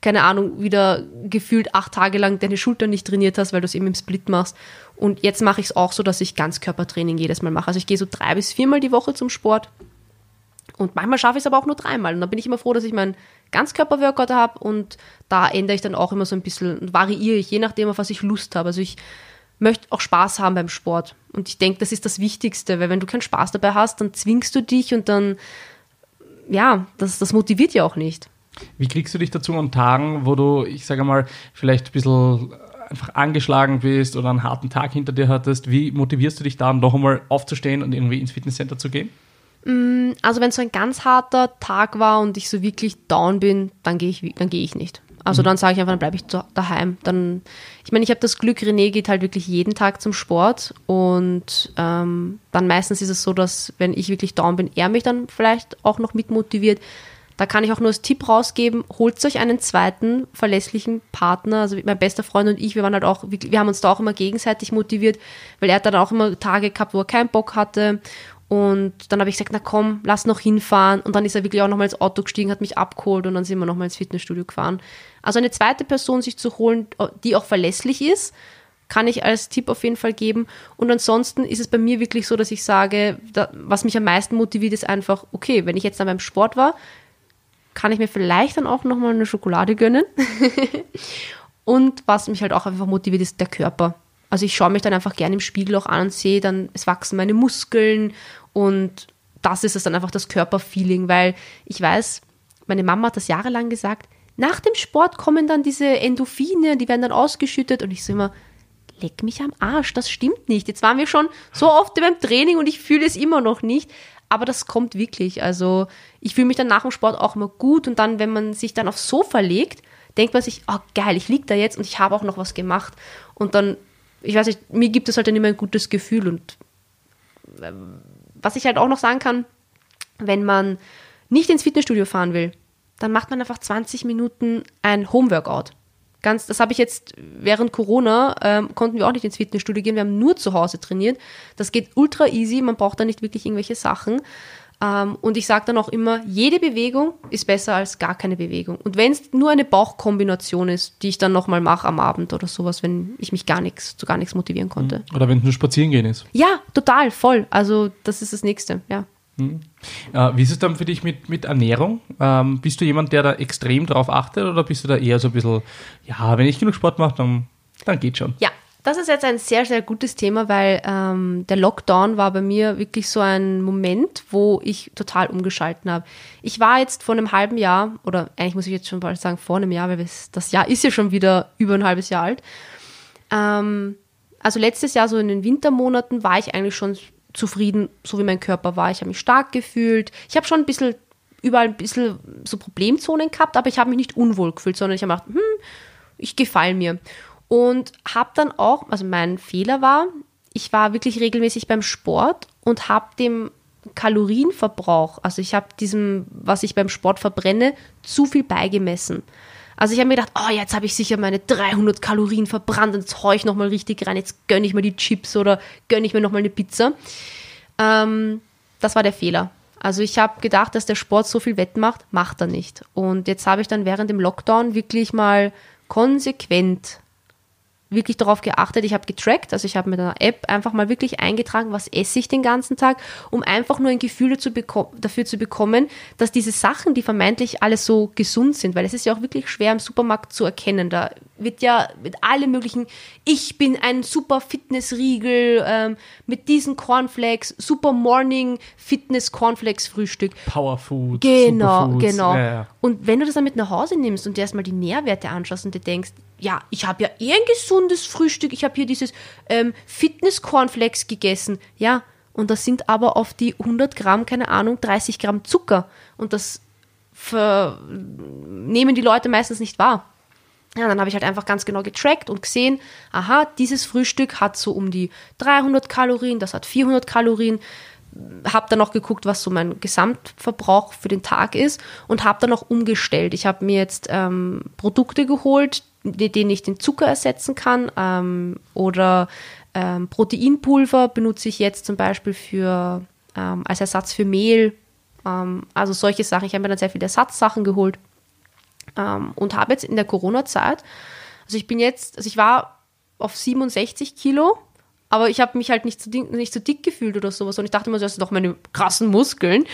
keine Ahnung, wieder gefühlt acht Tage lang deine Schulter nicht trainiert hast, weil du es eben im Split machst. Und jetzt mache ich es auch so, dass ich Ganzkörpertraining jedes Mal mache. Also ich gehe so drei bis viermal die Woche zum Sport. Und manchmal schaffe ich es aber auch nur dreimal. Und dann bin ich immer froh, dass ich meinen Ganzkörper-Workout habe und da ändere ich dann auch immer so ein bisschen, variiere ich, je nachdem, auf was ich Lust habe. Also ich möchte auch Spaß haben beim Sport. Und ich denke, das ist das Wichtigste, weil wenn du keinen Spaß dabei hast, dann zwingst du dich und dann, ja, das, das motiviert ja auch nicht. Wie kriegst du dich dazu an Tagen, wo du, ich sage mal, vielleicht ein bisschen einfach angeschlagen bist oder einen harten Tag hinter dir hattest? Wie motivierst du dich da, noch einmal aufzustehen und irgendwie ins Fitnesscenter zu gehen? Mm, also wenn es so ein ganz harter Tag war und ich so wirklich down bin, dann gehe ich, dann gehe ich nicht. Also mhm. dann sage ich einfach, dann bleibe ich daheim. Dann, ich meine, ich habe das Glück, René geht halt wirklich jeden Tag zum Sport und ähm, dann meistens ist es so, dass wenn ich wirklich down bin, er mich dann vielleicht auch noch mit motiviert. Da kann ich auch nur als Tipp rausgeben, holt euch einen zweiten verlässlichen Partner. Also mein bester Freund und ich, wir waren halt auch, wir haben uns da auch immer gegenseitig motiviert, weil er hat dann auch immer Tage gehabt, wo er keinen Bock hatte. Und dann habe ich gesagt, na komm, lass noch hinfahren. Und dann ist er wirklich auch nochmal ins Auto gestiegen, hat mich abgeholt und dann sind wir nochmal ins Fitnessstudio gefahren. Also eine zweite Person sich zu holen, die auch verlässlich ist, kann ich als Tipp auf jeden Fall geben. Und ansonsten ist es bei mir wirklich so, dass ich sage, da, was mich am meisten motiviert, ist einfach, okay, wenn ich jetzt dann beim Sport war, kann ich mir vielleicht dann auch nochmal eine Schokolade gönnen. und was mich halt auch einfach motiviert, ist der Körper. Also ich schaue mich dann einfach gerne im Spiegel auch an und sehe dann, es wachsen meine Muskeln und das ist es dann einfach das Körperfeeling, weil ich weiß, meine Mama hat das jahrelang gesagt, nach dem Sport kommen dann diese Endorphine, die werden dann ausgeschüttet und ich so immer, leck mich am Arsch, das stimmt nicht. Jetzt waren wir schon so oft beim Training und ich fühle es immer noch nicht. Aber das kommt wirklich. Also ich fühle mich dann nach dem Sport auch immer gut und dann, wenn man sich dann aufs Sofa legt, denkt man sich, oh geil, ich liege da jetzt und ich habe auch noch was gemacht. Und dann, ich weiß nicht, mir gibt es halt dann immer ein gutes Gefühl. Und ähm, was ich halt auch noch sagen kann, wenn man nicht ins Fitnessstudio fahren will, dann macht man einfach 20 Minuten ein Homeworkout. Ganz, das habe ich jetzt während Corona, ähm, konnten wir auch nicht ins Fitnessstudio gehen, wir haben nur zu Hause trainiert. Das geht ultra easy, man braucht da nicht wirklich irgendwelche Sachen. Ähm, und ich sage dann auch immer, jede Bewegung ist besser als gar keine Bewegung. Und wenn es nur eine Bauchkombination ist, die ich dann nochmal mache am Abend oder sowas, wenn ich mich gar nichts, zu gar nichts motivieren konnte. Oder wenn es nur spazieren gehen ist. Ja, total, voll. Also das ist das Nächste, ja. Hm. Äh, wie ist es dann für dich mit, mit Ernährung? Ähm, bist du jemand, der da extrem drauf achtet oder bist du da eher so ein bisschen, ja, wenn ich genug Sport mache, dann, dann geht schon? Ja, das ist jetzt ein sehr, sehr gutes Thema, weil ähm, der Lockdown war bei mir wirklich so ein Moment, wo ich total umgeschalten habe. Ich war jetzt vor einem halben Jahr, oder eigentlich muss ich jetzt schon bald sagen, vor einem Jahr, weil das Jahr ist ja schon wieder über ein halbes Jahr alt. Ähm, also letztes Jahr, so in den Wintermonaten, war ich eigentlich schon zufrieden, so wie mein Körper war. Ich habe mich stark gefühlt. Ich habe schon ein bisschen überall ein bisschen so Problemzonen gehabt, aber ich habe mich nicht unwohl gefühlt, sondern ich habe gedacht, hm, ich gefalle mir. Und habe dann auch, also mein Fehler war, ich war wirklich regelmäßig beim Sport und habe dem Kalorienverbrauch, also ich habe diesem, was ich beim Sport verbrenne, zu viel beigemessen. Also ich habe mir gedacht, oh, jetzt habe ich sicher meine 300 Kalorien verbrannt und jetzt haue ich nochmal richtig rein, jetzt gönne ich mir die Chips oder gönne ich mir nochmal eine Pizza. Ähm, das war der Fehler. Also ich habe gedacht, dass der Sport so viel wettmacht, macht er nicht. Und jetzt habe ich dann während dem Lockdown wirklich mal konsequent wirklich darauf geachtet. Ich habe getrackt, also ich habe mit einer App einfach mal wirklich eingetragen, was esse ich den ganzen Tag, um einfach nur ein Gefühl dazu dafür zu bekommen, dass diese Sachen, die vermeintlich alles so gesund sind, weil es ist ja auch wirklich schwer im Supermarkt zu erkennen. Da wird ja mit allem möglichen, ich bin ein super Fitnessriegel ähm, mit diesen Cornflakes, super Morning Fitness Cornflakes Frühstück. Powerfood. Genau, Superfoods. genau. Ja, ja. Und wenn du das dann mit nach Hause nimmst und dir erstmal die Nährwerte anschaust und dir denkst, ja, ich habe ja eh ein gesundes Frühstück, ich habe hier dieses ähm, Fitness-Cornflakes gegessen, ja, und das sind aber auf die 100 Gramm, keine Ahnung, 30 Gramm Zucker und das nehmen die Leute meistens nicht wahr. Ja, dann habe ich halt einfach ganz genau getrackt und gesehen, aha, dieses Frühstück hat so um die 300 Kalorien, das hat 400 Kalorien. Habe dann noch geguckt, was so mein Gesamtverbrauch für den Tag ist und habe dann auch umgestellt. Ich habe mir jetzt ähm, Produkte geholt, denen ich den Zucker ersetzen kann ähm, oder ähm, Proteinpulver benutze ich jetzt zum Beispiel für, ähm, als Ersatz für Mehl. Ähm, also solche Sachen. Ich habe mir dann sehr viele Ersatzsachen geholt ähm, und habe jetzt in der Corona-Zeit, also ich bin jetzt, also ich war auf 67 Kilo, aber ich habe mich halt nicht zu, dick, nicht zu dick gefühlt oder sowas und ich dachte immer, das sind doch meine krassen Muskeln.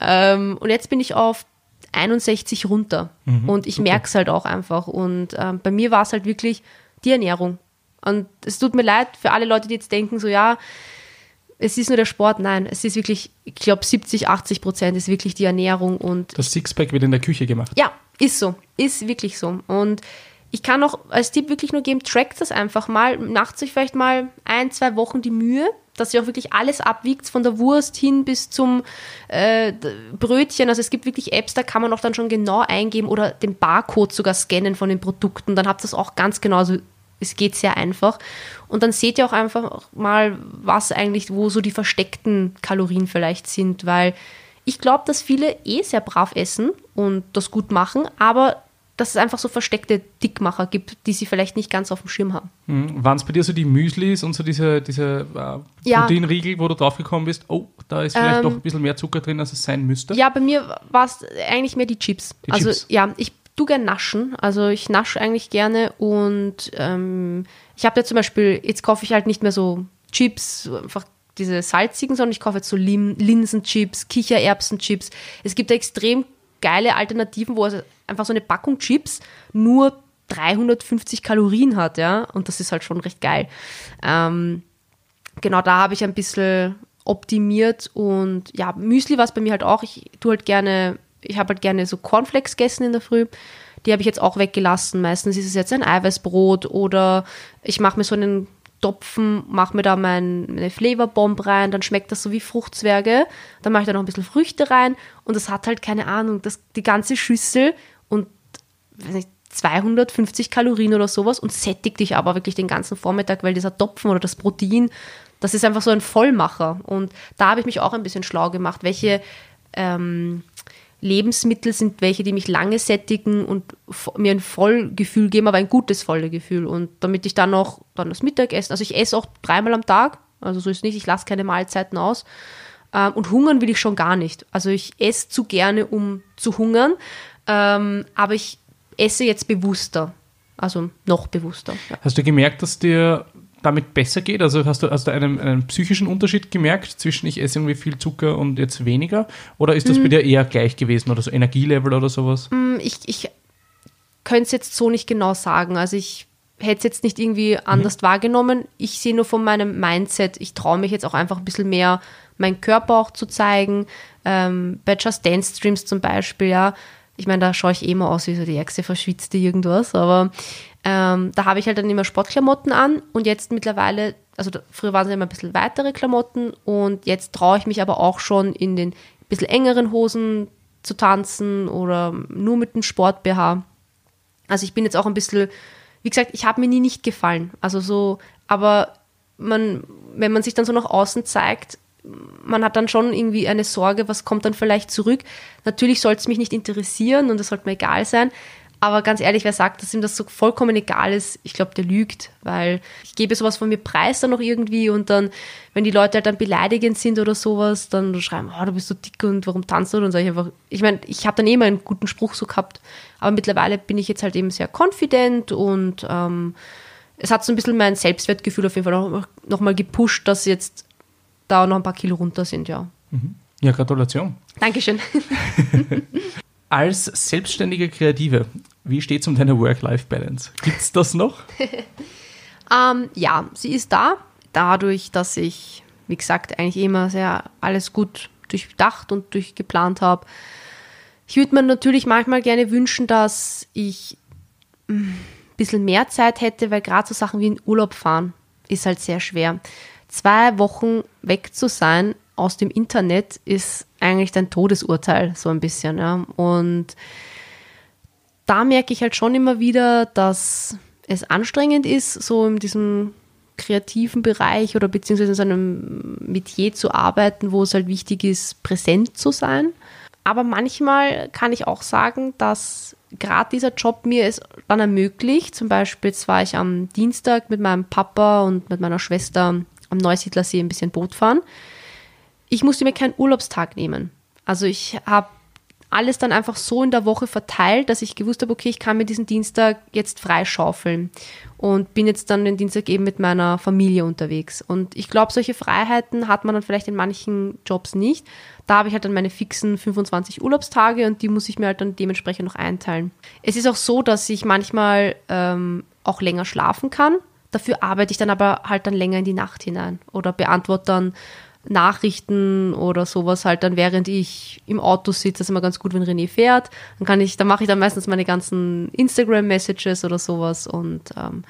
Ähm, und jetzt bin ich auf 61 runter mhm, und ich merke es halt auch einfach. Und ähm, bei mir war es halt wirklich die Ernährung. Und es tut mir leid für alle Leute, die jetzt denken, so ja, es ist nur der Sport. Nein, es ist wirklich, ich glaube, 70, 80 Prozent ist wirklich die Ernährung und. Das Sixpack wird in der Küche gemacht. Ja, ist so. Ist wirklich so. Und ich kann auch als Tipp wirklich nur geben, trackt das einfach mal, macht sich vielleicht mal ein, zwei Wochen die Mühe, dass ihr auch wirklich alles abwiegt, von der Wurst hin bis zum äh, Brötchen. Also es gibt wirklich Apps, da kann man auch dann schon genau eingeben oder den Barcode sogar scannen von den Produkten. Dann habt ihr das auch ganz genau. Also es geht sehr einfach. Und dann seht ihr auch einfach mal, was eigentlich, wo so die versteckten Kalorien vielleicht sind, weil ich glaube, dass viele eh sehr brav essen und das gut machen, aber dass es einfach so versteckte Dickmacher gibt, die sie vielleicht nicht ganz auf dem Schirm haben. Mhm. Waren es bei dir so die Müslis und so diese, diese äh, ja. Proteinriegel, wo du draufgekommen bist, oh, da ist vielleicht ähm, doch ein bisschen mehr Zucker drin, als es sein müsste? Ja, bei mir war es eigentlich mehr die Chips. Die also Chips. ja, ich tu gern naschen, also ich nasche eigentlich gerne und ähm, ich habe ja zum Beispiel, jetzt kaufe ich halt nicht mehr so Chips, einfach diese salzigen, sondern ich kaufe jetzt so Lim Linsenchips, Kichererbsenchips. Es gibt extrem geile Alternativen, wo also einfach so eine Packung Chips nur 350 Kalorien hat, ja, und das ist halt schon recht geil. Ähm, genau, da habe ich ein bisschen optimiert und ja, Müsli war es bei mir halt auch. Ich tue halt gerne, ich habe halt gerne so Cornflakes gegessen in der Früh. Die habe ich jetzt auch weggelassen. Meistens ist es jetzt ein Eiweißbrot oder ich mache mir so einen Topfen, mache mir da mein, meine Flavorbomb rein, dann schmeckt das so wie Fruchtzwerge. Dann mache ich da noch ein bisschen Früchte rein und das hat halt keine Ahnung, das, die ganze Schüssel und weiß nicht, 250 Kalorien oder sowas und sättigt dich aber wirklich den ganzen Vormittag, weil dieser Topfen oder das Protein, das ist einfach so ein Vollmacher. Und da habe ich mich auch ein bisschen schlau gemacht, welche ähm, Lebensmittel sind welche, die mich lange sättigen und mir ein Vollgefühl geben, aber ein gutes Vollgefühl. Und damit ich dann noch dann das Mittagessen, also ich esse auch dreimal am Tag, also so ist es nicht, ich lasse keine Mahlzeiten aus. Ähm, und hungern will ich schon gar nicht. Also ich esse zu gerne, um zu hungern, ähm, aber ich esse jetzt bewusster. Also noch bewusster. Ja. Hast du gemerkt, dass dir damit besser geht? Also hast du, hast du einen, einen, psychischen Unterschied gemerkt zwischen ich esse irgendwie viel Zucker und jetzt weniger? Oder ist das mm. bei dir eher gleich gewesen oder so Energielevel oder sowas? Mm, ich, ich könnte es jetzt so nicht genau sagen. Also ich hätte es jetzt nicht irgendwie anders mhm. wahrgenommen. Ich sehe nur von meinem Mindset, ich traue mich jetzt auch einfach ein bisschen mehr, meinen Körper auch zu zeigen. Ähm, bei Just Dance Streams zum Beispiel, ja. Ich meine, da schaue ich eh immer aus wie so die ärgste Verschwitzte irgendwas, aber ähm, da habe ich halt dann immer Sportklamotten an und jetzt mittlerweile, also da, früher waren es immer ein bisschen weitere Klamotten und jetzt traue ich mich aber auch schon in den bisschen engeren Hosen zu tanzen oder nur mit dem Sport-BH. Also ich bin jetzt auch ein bisschen, wie gesagt, ich habe mir nie nicht gefallen. Also so, aber man, wenn man sich dann so nach außen zeigt, man hat dann schon irgendwie eine Sorge, was kommt dann vielleicht zurück. Natürlich soll es mich nicht interessieren und es sollte mir egal sein, aber ganz ehrlich, wer sagt, dass ihm das so vollkommen egal ist, ich glaube, der lügt, weil ich gebe sowas von mir preis dann noch irgendwie und dann, wenn die Leute halt dann beleidigend sind oder sowas, dann schreiben, oh, du bist so dick und warum tanzt du? Und sage ich einfach, ich meine, ich habe dann eh mal einen guten Spruch so gehabt, aber mittlerweile bin ich jetzt halt eben sehr confident und ähm, es hat so ein bisschen mein Selbstwertgefühl auf jeden Fall noch, noch mal gepusht, dass jetzt da noch ein paar Kilo runter sind, ja. Mhm. Ja, Gratulation. Dankeschön. Als selbstständige Kreative, wie steht es um deine Work-Life-Balance? Gibt es das noch? ähm, ja, sie ist da. Dadurch, dass ich, wie gesagt, eigentlich immer sehr alles gut durchdacht und durchgeplant habe. Ich würde mir natürlich manchmal gerne wünschen, dass ich ein hm, bisschen mehr Zeit hätte, weil gerade so Sachen wie in Urlaub fahren ist halt sehr schwer. Zwei Wochen weg zu sein aus dem Internet ist eigentlich dein Todesurteil, so ein bisschen. Ja. Und da merke ich halt schon immer wieder, dass es anstrengend ist, so in diesem kreativen Bereich oder beziehungsweise in so einem Metier zu arbeiten, wo es halt wichtig ist, präsent zu sein. Aber manchmal kann ich auch sagen, dass gerade dieser Job mir es dann ermöglicht. Zum Beispiel jetzt war ich am Dienstag mit meinem Papa und mit meiner Schwester am Neusiedlersee ein bisschen Boot fahren. Ich musste mir keinen Urlaubstag nehmen. Also ich habe alles dann einfach so in der Woche verteilt, dass ich gewusst habe, okay, ich kann mir diesen Dienstag jetzt freischaufeln und bin jetzt dann den Dienstag eben mit meiner Familie unterwegs. Und ich glaube, solche Freiheiten hat man dann vielleicht in manchen Jobs nicht. Da habe ich halt dann meine fixen 25 Urlaubstage und die muss ich mir halt dann dementsprechend noch einteilen. Es ist auch so, dass ich manchmal ähm, auch länger schlafen kann. Dafür arbeite ich dann aber halt dann länger in die Nacht hinein oder beantworte dann Nachrichten oder sowas halt dann, während ich im Auto sitze. Das ist immer ganz gut, wenn René fährt. Dann kann ich, dann mache ich dann meistens meine ganzen Instagram-Messages oder sowas und ähm,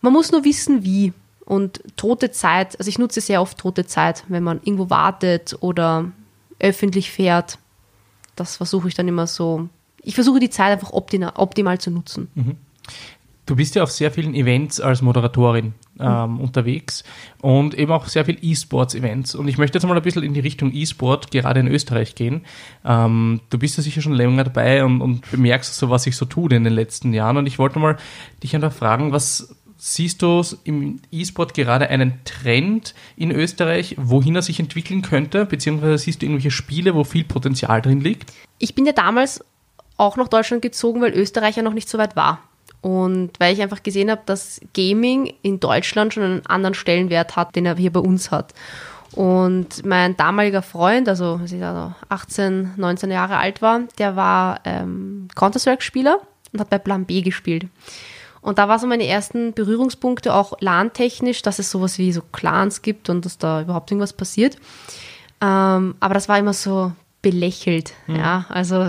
man muss nur wissen, wie. Und tote Zeit, also ich nutze sehr oft tote Zeit, wenn man irgendwo wartet oder öffentlich fährt. Das versuche ich dann immer so. Ich versuche die Zeit einfach optimal, zu nutzen. Mhm. Du bist ja auf sehr vielen Events als Moderatorin ähm, mhm. unterwegs und eben auch sehr viel E-Sports-Events. Und ich möchte jetzt mal ein bisschen in die Richtung E-Sport, gerade in Österreich gehen. Ähm, du bist ja sicher schon länger dabei und, und bemerkst so, was sich so tut in den letzten Jahren. Und ich wollte mal dich einfach fragen, was siehst du im E-Sport gerade einen Trend in Österreich, wohin er sich entwickeln könnte? Beziehungsweise siehst du irgendwelche Spiele, wo viel Potenzial drin liegt? Ich bin ja damals auch nach Deutschland gezogen, weil Österreich ja noch nicht so weit war. Und weil ich einfach gesehen habe, dass Gaming in Deutschland schon einen anderen Stellenwert hat, den er hier bei uns hat. Und mein damaliger Freund, also als ich also 18, 19 Jahre alt war, der war ähm, Counter-Strike-Spieler und hat bei Plan B gespielt. Und da waren so meine ersten Berührungspunkte auch LAN-technisch, dass es sowas wie so Clans gibt und dass da überhaupt irgendwas passiert. Ähm, aber das war immer so belächelt, mhm. ja. Also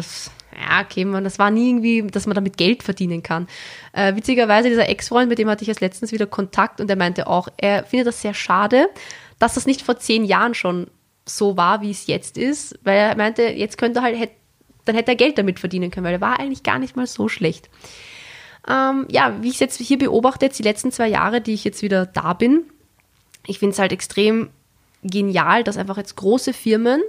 ja, okay, man, das war nie irgendwie, dass man damit Geld verdienen kann. Äh, witzigerweise, dieser Ex-Freund, mit dem hatte ich erst letztens wieder Kontakt und der meinte auch, er findet das sehr schade, dass das nicht vor zehn Jahren schon so war, wie es jetzt ist, weil er meinte, jetzt könnte er halt, hätte, dann hätte er Geld damit verdienen können, weil er war eigentlich gar nicht mal so schlecht. Ähm, ja, wie ich es jetzt hier beobachte, jetzt die letzten zwei Jahre, die ich jetzt wieder da bin, ich finde es halt extrem genial, dass einfach jetzt große Firmen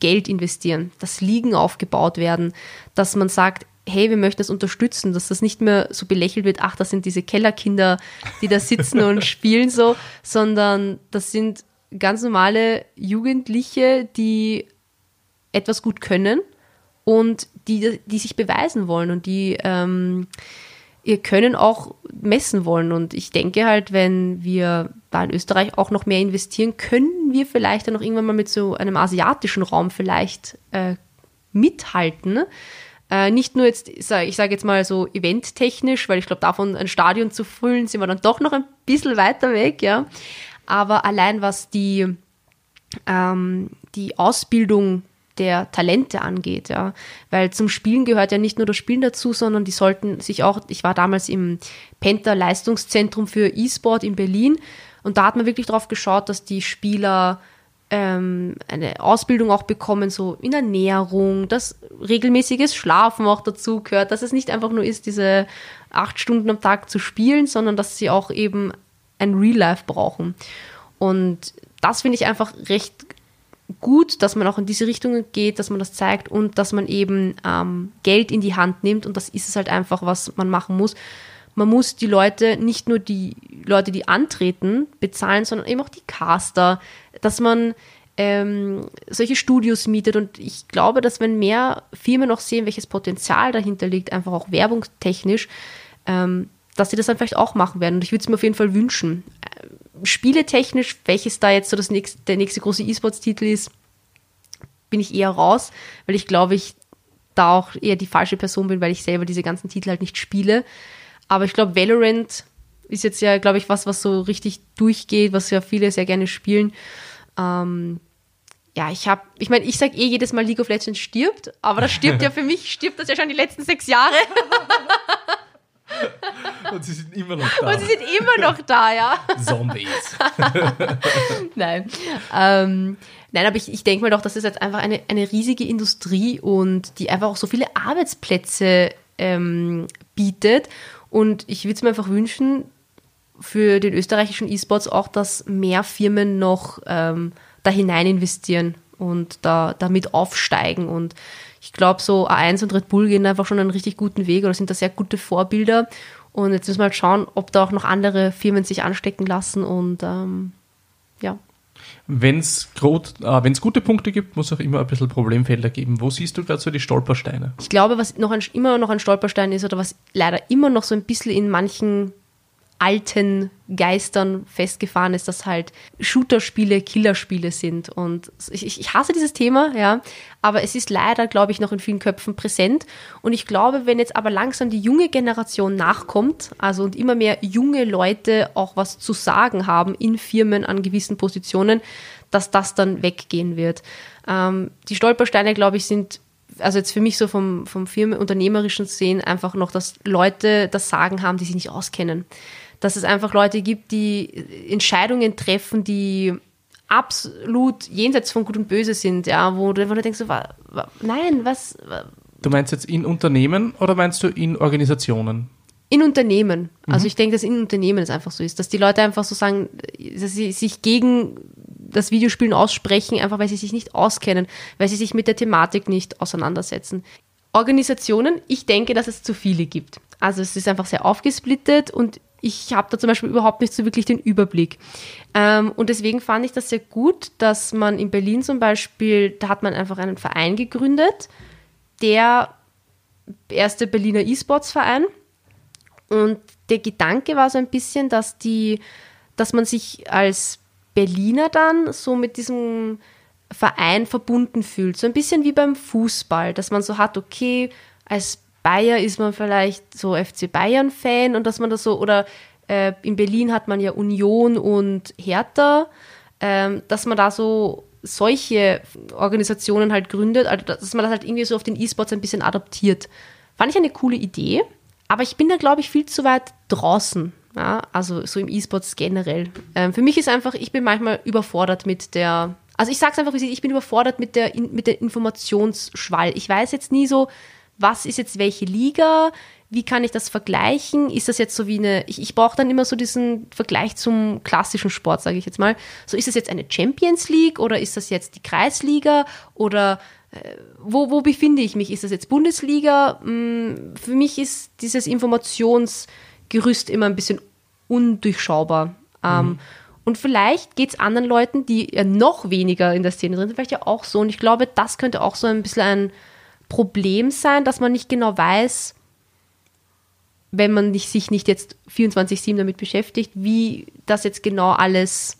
Geld investieren, dass Ligen aufgebaut werden, dass man sagt, hey, wir möchten das unterstützen, dass das nicht mehr so belächelt wird, ach, das sind diese Kellerkinder, die da sitzen und spielen so, sondern das sind ganz normale Jugendliche, die etwas gut können und die, die sich beweisen wollen und die ähm, ihr Können auch messen wollen. Und ich denke halt, wenn wir da in Österreich auch noch mehr investieren, können wir vielleicht dann auch irgendwann mal mit so einem asiatischen Raum vielleicht äh, mithalten. Äh, nicht nur jetzt, ich sage jetzt mal so eventtechnisch, weil ich glaube, davon ein Stadion zu füllen, sind wir dann doch noch ein bisschen weiter weg, ja. Aber allein was die, ähm, die Ausbildung der Talente angeht, ja. Weil zum Spielen gehört ja nicht nur das Spielen dazu, sondern die sollten sich auch, ich war damals im Penta Leistungszentrum für E-Sport in Berlin und da hat man wirklich darauf geschaut, dass die Spieler ähm, eine Ausbildung auch bekommen, so in Ernährung, dass regelmäßiges Schlafen auch dazu gehört, dass es nicht einfach nur ist, diese acht Stunden am Tag zu spielen, sondern dass sie auch eben ein Real Life brauchen. Und das finde ich einfach recht gut, dass man auch in diese Richtung geht, dass man das zeigt und dass man eben ähm, Geld in die Hand nimmt und das ist es halt einfach, was man machen muss. Man muss die Leute, nicht nur die Leute, die antreten, bezahlen, sondern eben auch die Caster, dass man ähm, solche Studios mietet und ich glaube, dass wenn mehr Firmen noch sehen, welches Potenzial dahinter liegt, einfach auch werbungstechnisch, ähm, dass sie das dann vielleicht auch machen werden. Und ich würde es mir auf jeden Fall wünschen spieletechnisch, welches da jetzt so das nächste, der nächste große E-Sports-Titel ist, bin ich eher raus, weil ich glaube, ich da auch eher die falsche Person bin, weil ich selber diese ganzen Titel halt nicht spiele. Aber ich glaube, Valorant ist jetzt ja, glaube ich, was, was so richtig durchgeht, was ja viele sehr gerne spielen. Ähm, ja, ich habe, ich meine, ich sage eh jedes Mal League of Legends stirbt, aber das stirbt ja für mich, stirbt das ja schon die letzten sechs Jahre. Und sie sind immer noch da. Und sie sind immer noch da, ja. Zombies. Nein. Ähm, nein, aber ich, ich denke mal doch, das ist jetzt einfach eine, eine riesige Industrie und die einfach auch so viele Arbeitsplätze ähm, bietet. Und ich würde es mir einfach wünschen, für den österreichischen E-Sports auch, dass mehr Firmen noch ähm, da hinein investieren und da damit aufsteigen. Und ich glaube, so A1 und Red Bull gehen einfach schon einen richtig guten Weg oder sind da sehr gute Vorbilder. Und jetzt müssen wir halt schauen, ob da auch noch andere Firmen sich anstecken lassen und ähm, ja. Wenn es äh, gute Punkte gibt, muss es auch immer ein bisschen Problemfelder geben. Wo siehst du gerade so die Stolpersteine? Ich glaube, was noch ein, immer noch ein Stolperstein ist oder was leider immer noch so ein bisschen in manchen alten Geistern festgefahren ist, dass halt Shooter-Spiele Killerspiele sind. Und ich, ich hasse dieses Thema, ja, aber es ist leider, glaube ich, noch in vielen Köpfen präsent. Und ich glaube, wenn jetzt aber langsam die junge Generation nachkommt, also und immer mehr junge Leute auch was zu sagen haben in Firmen an gewissen Positionen, dass das dann weggehen wird. Ähm, die Stolpersteine, glaube ich, sind also jetzt für mich so vom, vom Firmen, Sehen einfach noch, dass Leute das Sagen haben, die sich nicht auskennen dass es einfach Leute gibt, die Entscheidungen treffen, die absolut jenseits von Gut und Böse sind, ja, wo du einfach denkst, nein, was. Du meinst jetzt in Unternehmen oder meinst du in Organisationen? In Unternehmen. Also mhm. ich denke, dass in Unternehmen es einfach so ist, dass die Leute einfach so sagen, dass sie sich gegen das Videospielen aussprechen, einfach weil sie sich nicht auskennen, weil sie sich mit der Thematik nicht auseinandersetzen. Organisationen, ich denke, dass es zu viele gibt. Also es ist einfach sehr aufgesplittet und ich habe da zum Beispiel überhaupt nicht so wirklich den Überblick. Ähm, und deswegen fand ich das sehr gut, dass man in Berlin zum Beispiel, da hat man einfach einen Verein gegründet, der erste Berliner E-Sports-Verein. Und der Gedanke war so ein bisschen, dass die, dass man sich als Berliner dann so mit diesem Verein verbunden fühlt. So ein bisschen wie beim Fußball, dass man so hat, okay, als Bayer ist man vielleicht so FC Bayern-Fan und dass man das so, oder äh, in Berlin hat man ja Union und Hertha, ähm, dass man da so solche Organisationen halt gründet, also dass man das halt irgendwie so auf den E-Sports ein bisschen adaptiert. Fand ich eine coole Idee, aber ich bin da, glaube ich, viel zu weit draußen. Ja, also so im E-Sports generell. Ähm, für mich ist einfach, ich bin manchmal überfordert mit der, also ich sage es einfach, ich bin überfordert mit der, mit der Informationsschwall. Ich weiß jetzt nie so, was ist jetzt welche Liga, wie kann ich das vergleichen? Ist das jetzt so wie eine, ich, ich brauche dann immer so diesen Vergleich zum klassischen Sport, sage ich jetzt mal. So ist das jetzt eine Champions League oder ist das jetzt die Kreisliga oder äh, wo, wo befinde ich mich? Ist das jetzt Bundesliga? Hm, für mich ist dieses Informationsgerüst immer ein bisschen undurchschaubar. Ähm, mhm. Und vielleicht geht es anderen Leuten, die ja noch weniger in der Szene drin sind, vielleicht ja auch so. Und ich glaube, das könnte auch so ein bisschen ein Problem sein, dass man nicht genau weiß, wenn man sich nicht jetzt 24-7 damit beschäftigt, wie das jetzt genau alles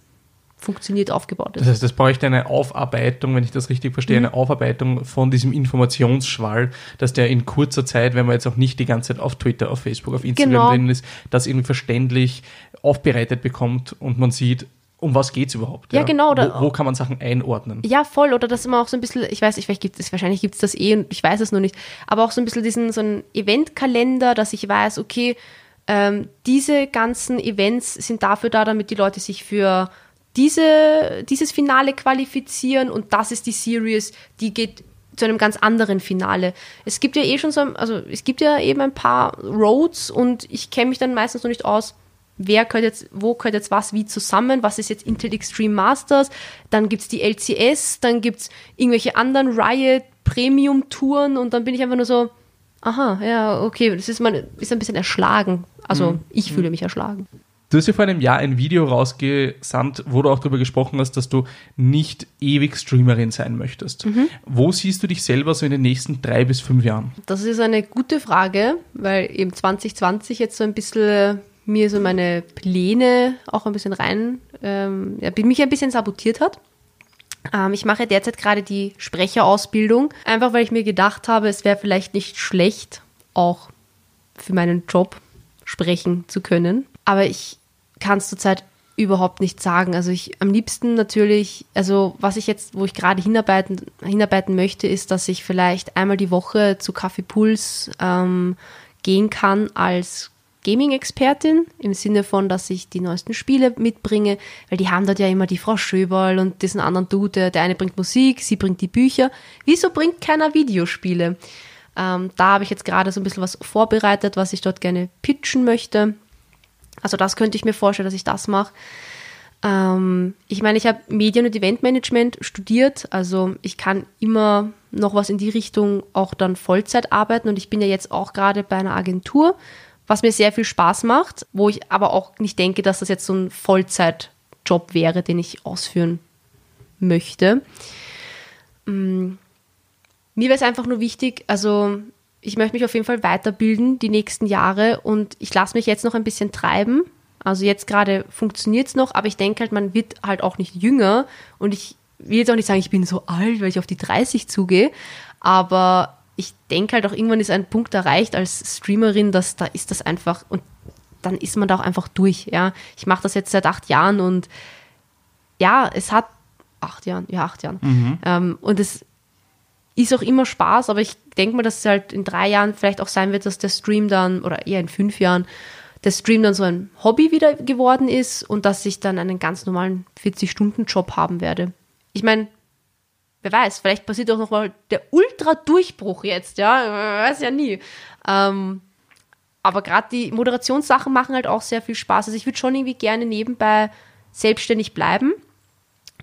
funktioniert, aufgebaut ist. Das heißt, es bräuchte eine Aufarbeitung, wenn ich das richtig verstehe, mhm. eine Aufarbeitung von diesem Informationsschwall, dass der in kurzer Zeit, wenn man jetzt auch nicht die ganze Zeit auf Twitter, auf Facebook, auf Instagram genau. drin ist, das irgendwie verständlich aufbereitet bekommt und man sieht, um was geht es überhaupt? Ja, ja? genau. Oder, wo, wo, kann man Sachen einordnen? Ja, voll. Oder das immer auch so ein bisschen, ich weiß nicht, vielleicht gibt es, wahrscheinlich gibt es das eh und ich weiß es nur nicht, aber auch so ein bisschen diesen, so einen Eventkalender, dass ich weiß, okay, ähm, diese ganzen Events sind dafür da, damit die Leute sich für diese, dieses Finale qualifizieren und das ist die Series, die geht zu einem ganz anderen Finale. Es gibt ja eh schon so, also es gibt ja eben ein paar Roads und ich kenne mich dann meistens noch nicht aus, wer gehört jetzt, wo gehört jetzt was wie zusammen, was ist jetzt Intel Extreme Masters, dann gibt es die LCS, dann gibt es irgendwelche anderen Riot Premium-Touren und dann bin ich einfach nur so, aha, ja, okay, das ist, man ist ein bisschen erschlagen. Also mhm. ich fühle mich erschlagen. Du hast ja vor einem Jahr ein Video rausgesandt, wo du auch darüber gesprochen hast, dass du nicht ewig Streamerin sein möchtest. Mhm. Wo siehst du dich selber so in den nächsten drei bis fünf Jahren? Das ist eine gute Frage, weil eben 2020 jetzt so ein bisschen mir so meine Pläne auch ein bisschen rein, ähm, mich ein bisschen sabotiert hat. Ähm, ich mache derzeit gerade die Sprecherausbildung, einfach weil ich mir gedacht habe, es wäre vielleicht nicht schlecht, auch für meinen Job sprechen zu können. Aber ich kann es zurzeit überhaupt nicht sagen. Also ich am liebsten natürlich, also was ich jetzt, wo ich gerade hinarbeiten, hinarbeiten möchte, ist, dass ich vielleicht einmal die Woche zu Kaffee Puls ähm, gehen kann als Gaming-Expertin im Sinne von, dass ich die neuesten Spiele mitbringe, weil die haben dort ja immer die Frau Schöberl und diesen anderen Dude, der eine bringt Musik, sie bringt die Bücher. Wieso bringt keiner Videospiele? Ähm, da habe ich jetzt gerade so ein bisschen was vorbereitet, was ich dort gerne pitchen möchte. Also das könnte ich mir vorstellen, dass ich das mache. Ähm, ich meine, ich habe Medien- und Eventmanagement studiert, also ich kann immer noch was in die Richtung auch dann Vollzeit arbeiten und ich bin ja jetzt auch gerade bei einer Agentur, was mir sehr viel Spaß macht, wo ich aber auch nicht denke, dass das jetzt so ein Vollzeitjob wäre, den ich ausführen möchte. Ähm, mir wäre es einfach nur wichtig, also ich möchte mich auf jeden Fall weiterbilden die nächsten Jahre und ich lasse mich jetzt noch ein bisschen treiben. Also jetzt gerade funktioniert es noch, aber ich denke halt, man wird halt auch nicht jünger und ich will jetzt auch nicht sagen, ich bin so alt, weil ich auf die 30 zugehe, aber ich denke halt auch irgendwann ist ein Punkt erreicht als Streamerin, dass da ist das einfach und dann ist man da auch einfach durch, ja. Ich mache das jetzt seit acht Jahren und ja, es hat acht Jahren, ja, acht Jahren. Mhm. Ähm, und es ist auch immer Spaß, aber ich denke mal, dass es halt in drei Jahren vielleicht auch sein wird, dass der Stream dann, oder eher in fünf Jahren, der Stream dann so ein Hobby wieder geworden ist und dass ich dann einen ganz normalen 40-Stunden-Job haben werde. Ich meine, wer weiß, vielleicht passiert auch nochmal der Ultra-Durchbruch jetzt, ja, weiß ja nie. Ähm, aber gerade die Moderationssachen machen halt auch sehr viel Spaß. Also ich würde schon irgendwie gerne nebenbei selbstständig bleiben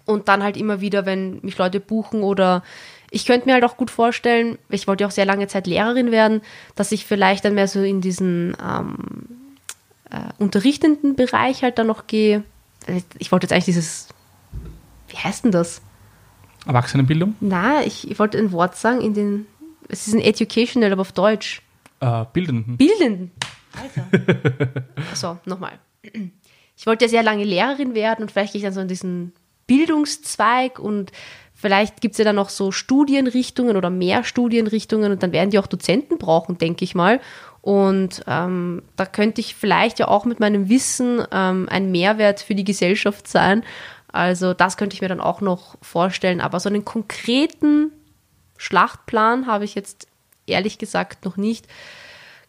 und dann halt immer wieder, wenn mich Leute buchen oder ich könnte mir halt auch gut vorstellen, ich wollte ja auch sehr lange Zeit Lehrerin werden, dass ich vielleicht dann mehr so in diesen ähm, äh, unterrichtenden Bereich halt dann noch gehe. Ich wollte jetzt eigentlich dieses, wie heißt denn das? Erwachsenenbildung? Na, ich, ich wollte ein Wort sagen, in den, es ist ein Educational, aber auf Deutsch. Äh, bildenden. Bildenden. Alter. so, nochmal. Ich wollte ja sehr lange Lehrerin werden und vielleicht gehe ich dann so in diesen Bildungszweig und Vielleicht gibt es ja dann noch so Studienrichtungen oder mehr Studienrichtungen und dann werden die auch Dozenten brauchen, denke ich mal. Und ähm, da könnte ich vielleicht ja auch mit meinem Wissen ähm, ein Mehrwert für die Gesellschaft sein. Also das könnte ich mir dann auch noch vorstellen. Aber so einen konkreten Schlachtplan habe ich jetzt ehrlich gesagt noch nicht.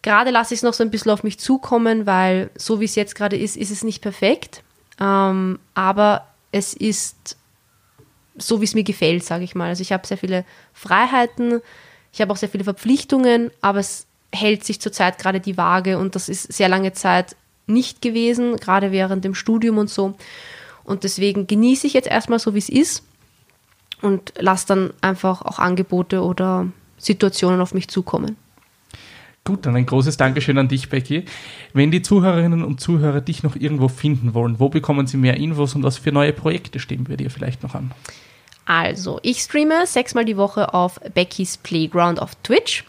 Gerade lasse ich es noch so ein bisschen auf mich zukommen, weil so wie es jetzt gerade ist, ist es nicht perfekt. Ähm, aber es ist so, wie es mir gefällt, sage ich mal. Also ich habe sehr viele Freiheiten, ich habe auch sehr viele Verpflichtungen, aber es hält sich zurzeit gerade die Waage und das ist sehr lange Zeit nicht gewesen, gerade während dem Studium und so. Und deswegen genieße ich jetzt erstmal so, wie es ist und lasse dann einfach auch Angebote oder Situationen auf mich zukommen. Gut, dann ein großes Dankeschön an dich, Becky. Wenn die Zuhörerinnen und Zuhörer dich noch irgendwo finden wollen, wo bekommen sie mehr Infos und was für neue Projekte stehen wir dir vielleicht noch an? Also, ich streame sechsmal die Woche auf Becky's Playground auf Twitch.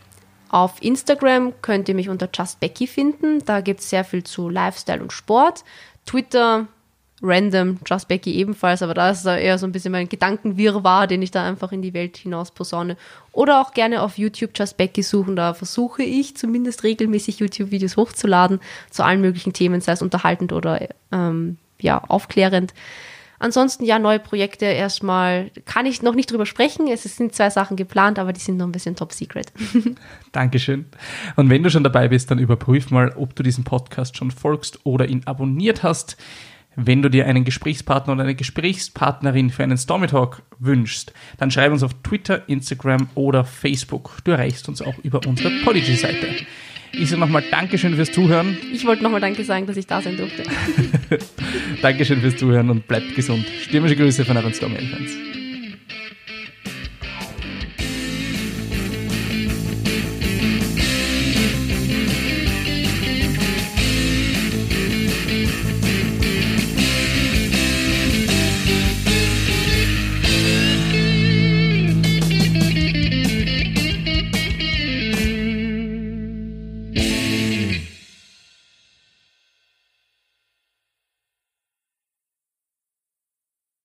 Auf Instagram könnt ihr mich unter Just Becky finden. Da gibt es sehr viel zu Lifestyle und Sport. Twitter, random, Just Becky ebenfalls, aber da ist eher so ein bisschen mein Gedankenwirrwarr, den ich da einfach in die Welt hinaus posaune. Oder auch gerne auf YouTube Just Becky suchen. Da versuche ich zumindest regelmäßig YouTube-Videos hochzuladen zu allen möglichen Themen, sei es unterhaltend oder ähm, ja, aufklärend. Ansonsten ja, neue Projekte erstmal kann ich noch nicht drüber sprechen. Es sind zwei Sachen geplant, aber die sind noch ein bisschen top secret. Dankeschön. Und wenn du schon dabei bist, dann überprüf mal, ob du diesen Podcast schon folgst oder ihn abonniert hast. Wenn du dir einen Gesprächspartner oder eine Gesprächspartnerin für einen Stormy Talk wünschst, dann schreib uns auf Twitter, Instagram oder Facebook. Du erreichst uns auch über unsere Podigy-Seite. Ich sage nochmal Dankeschön fürs Zuhören. Ich wollte nochmal Danke sagen, dass ich da sein durfte. Dankeschön fürs Zuhören und bleibt gesund. Stürmische Grüße von euren Stormy-Fans.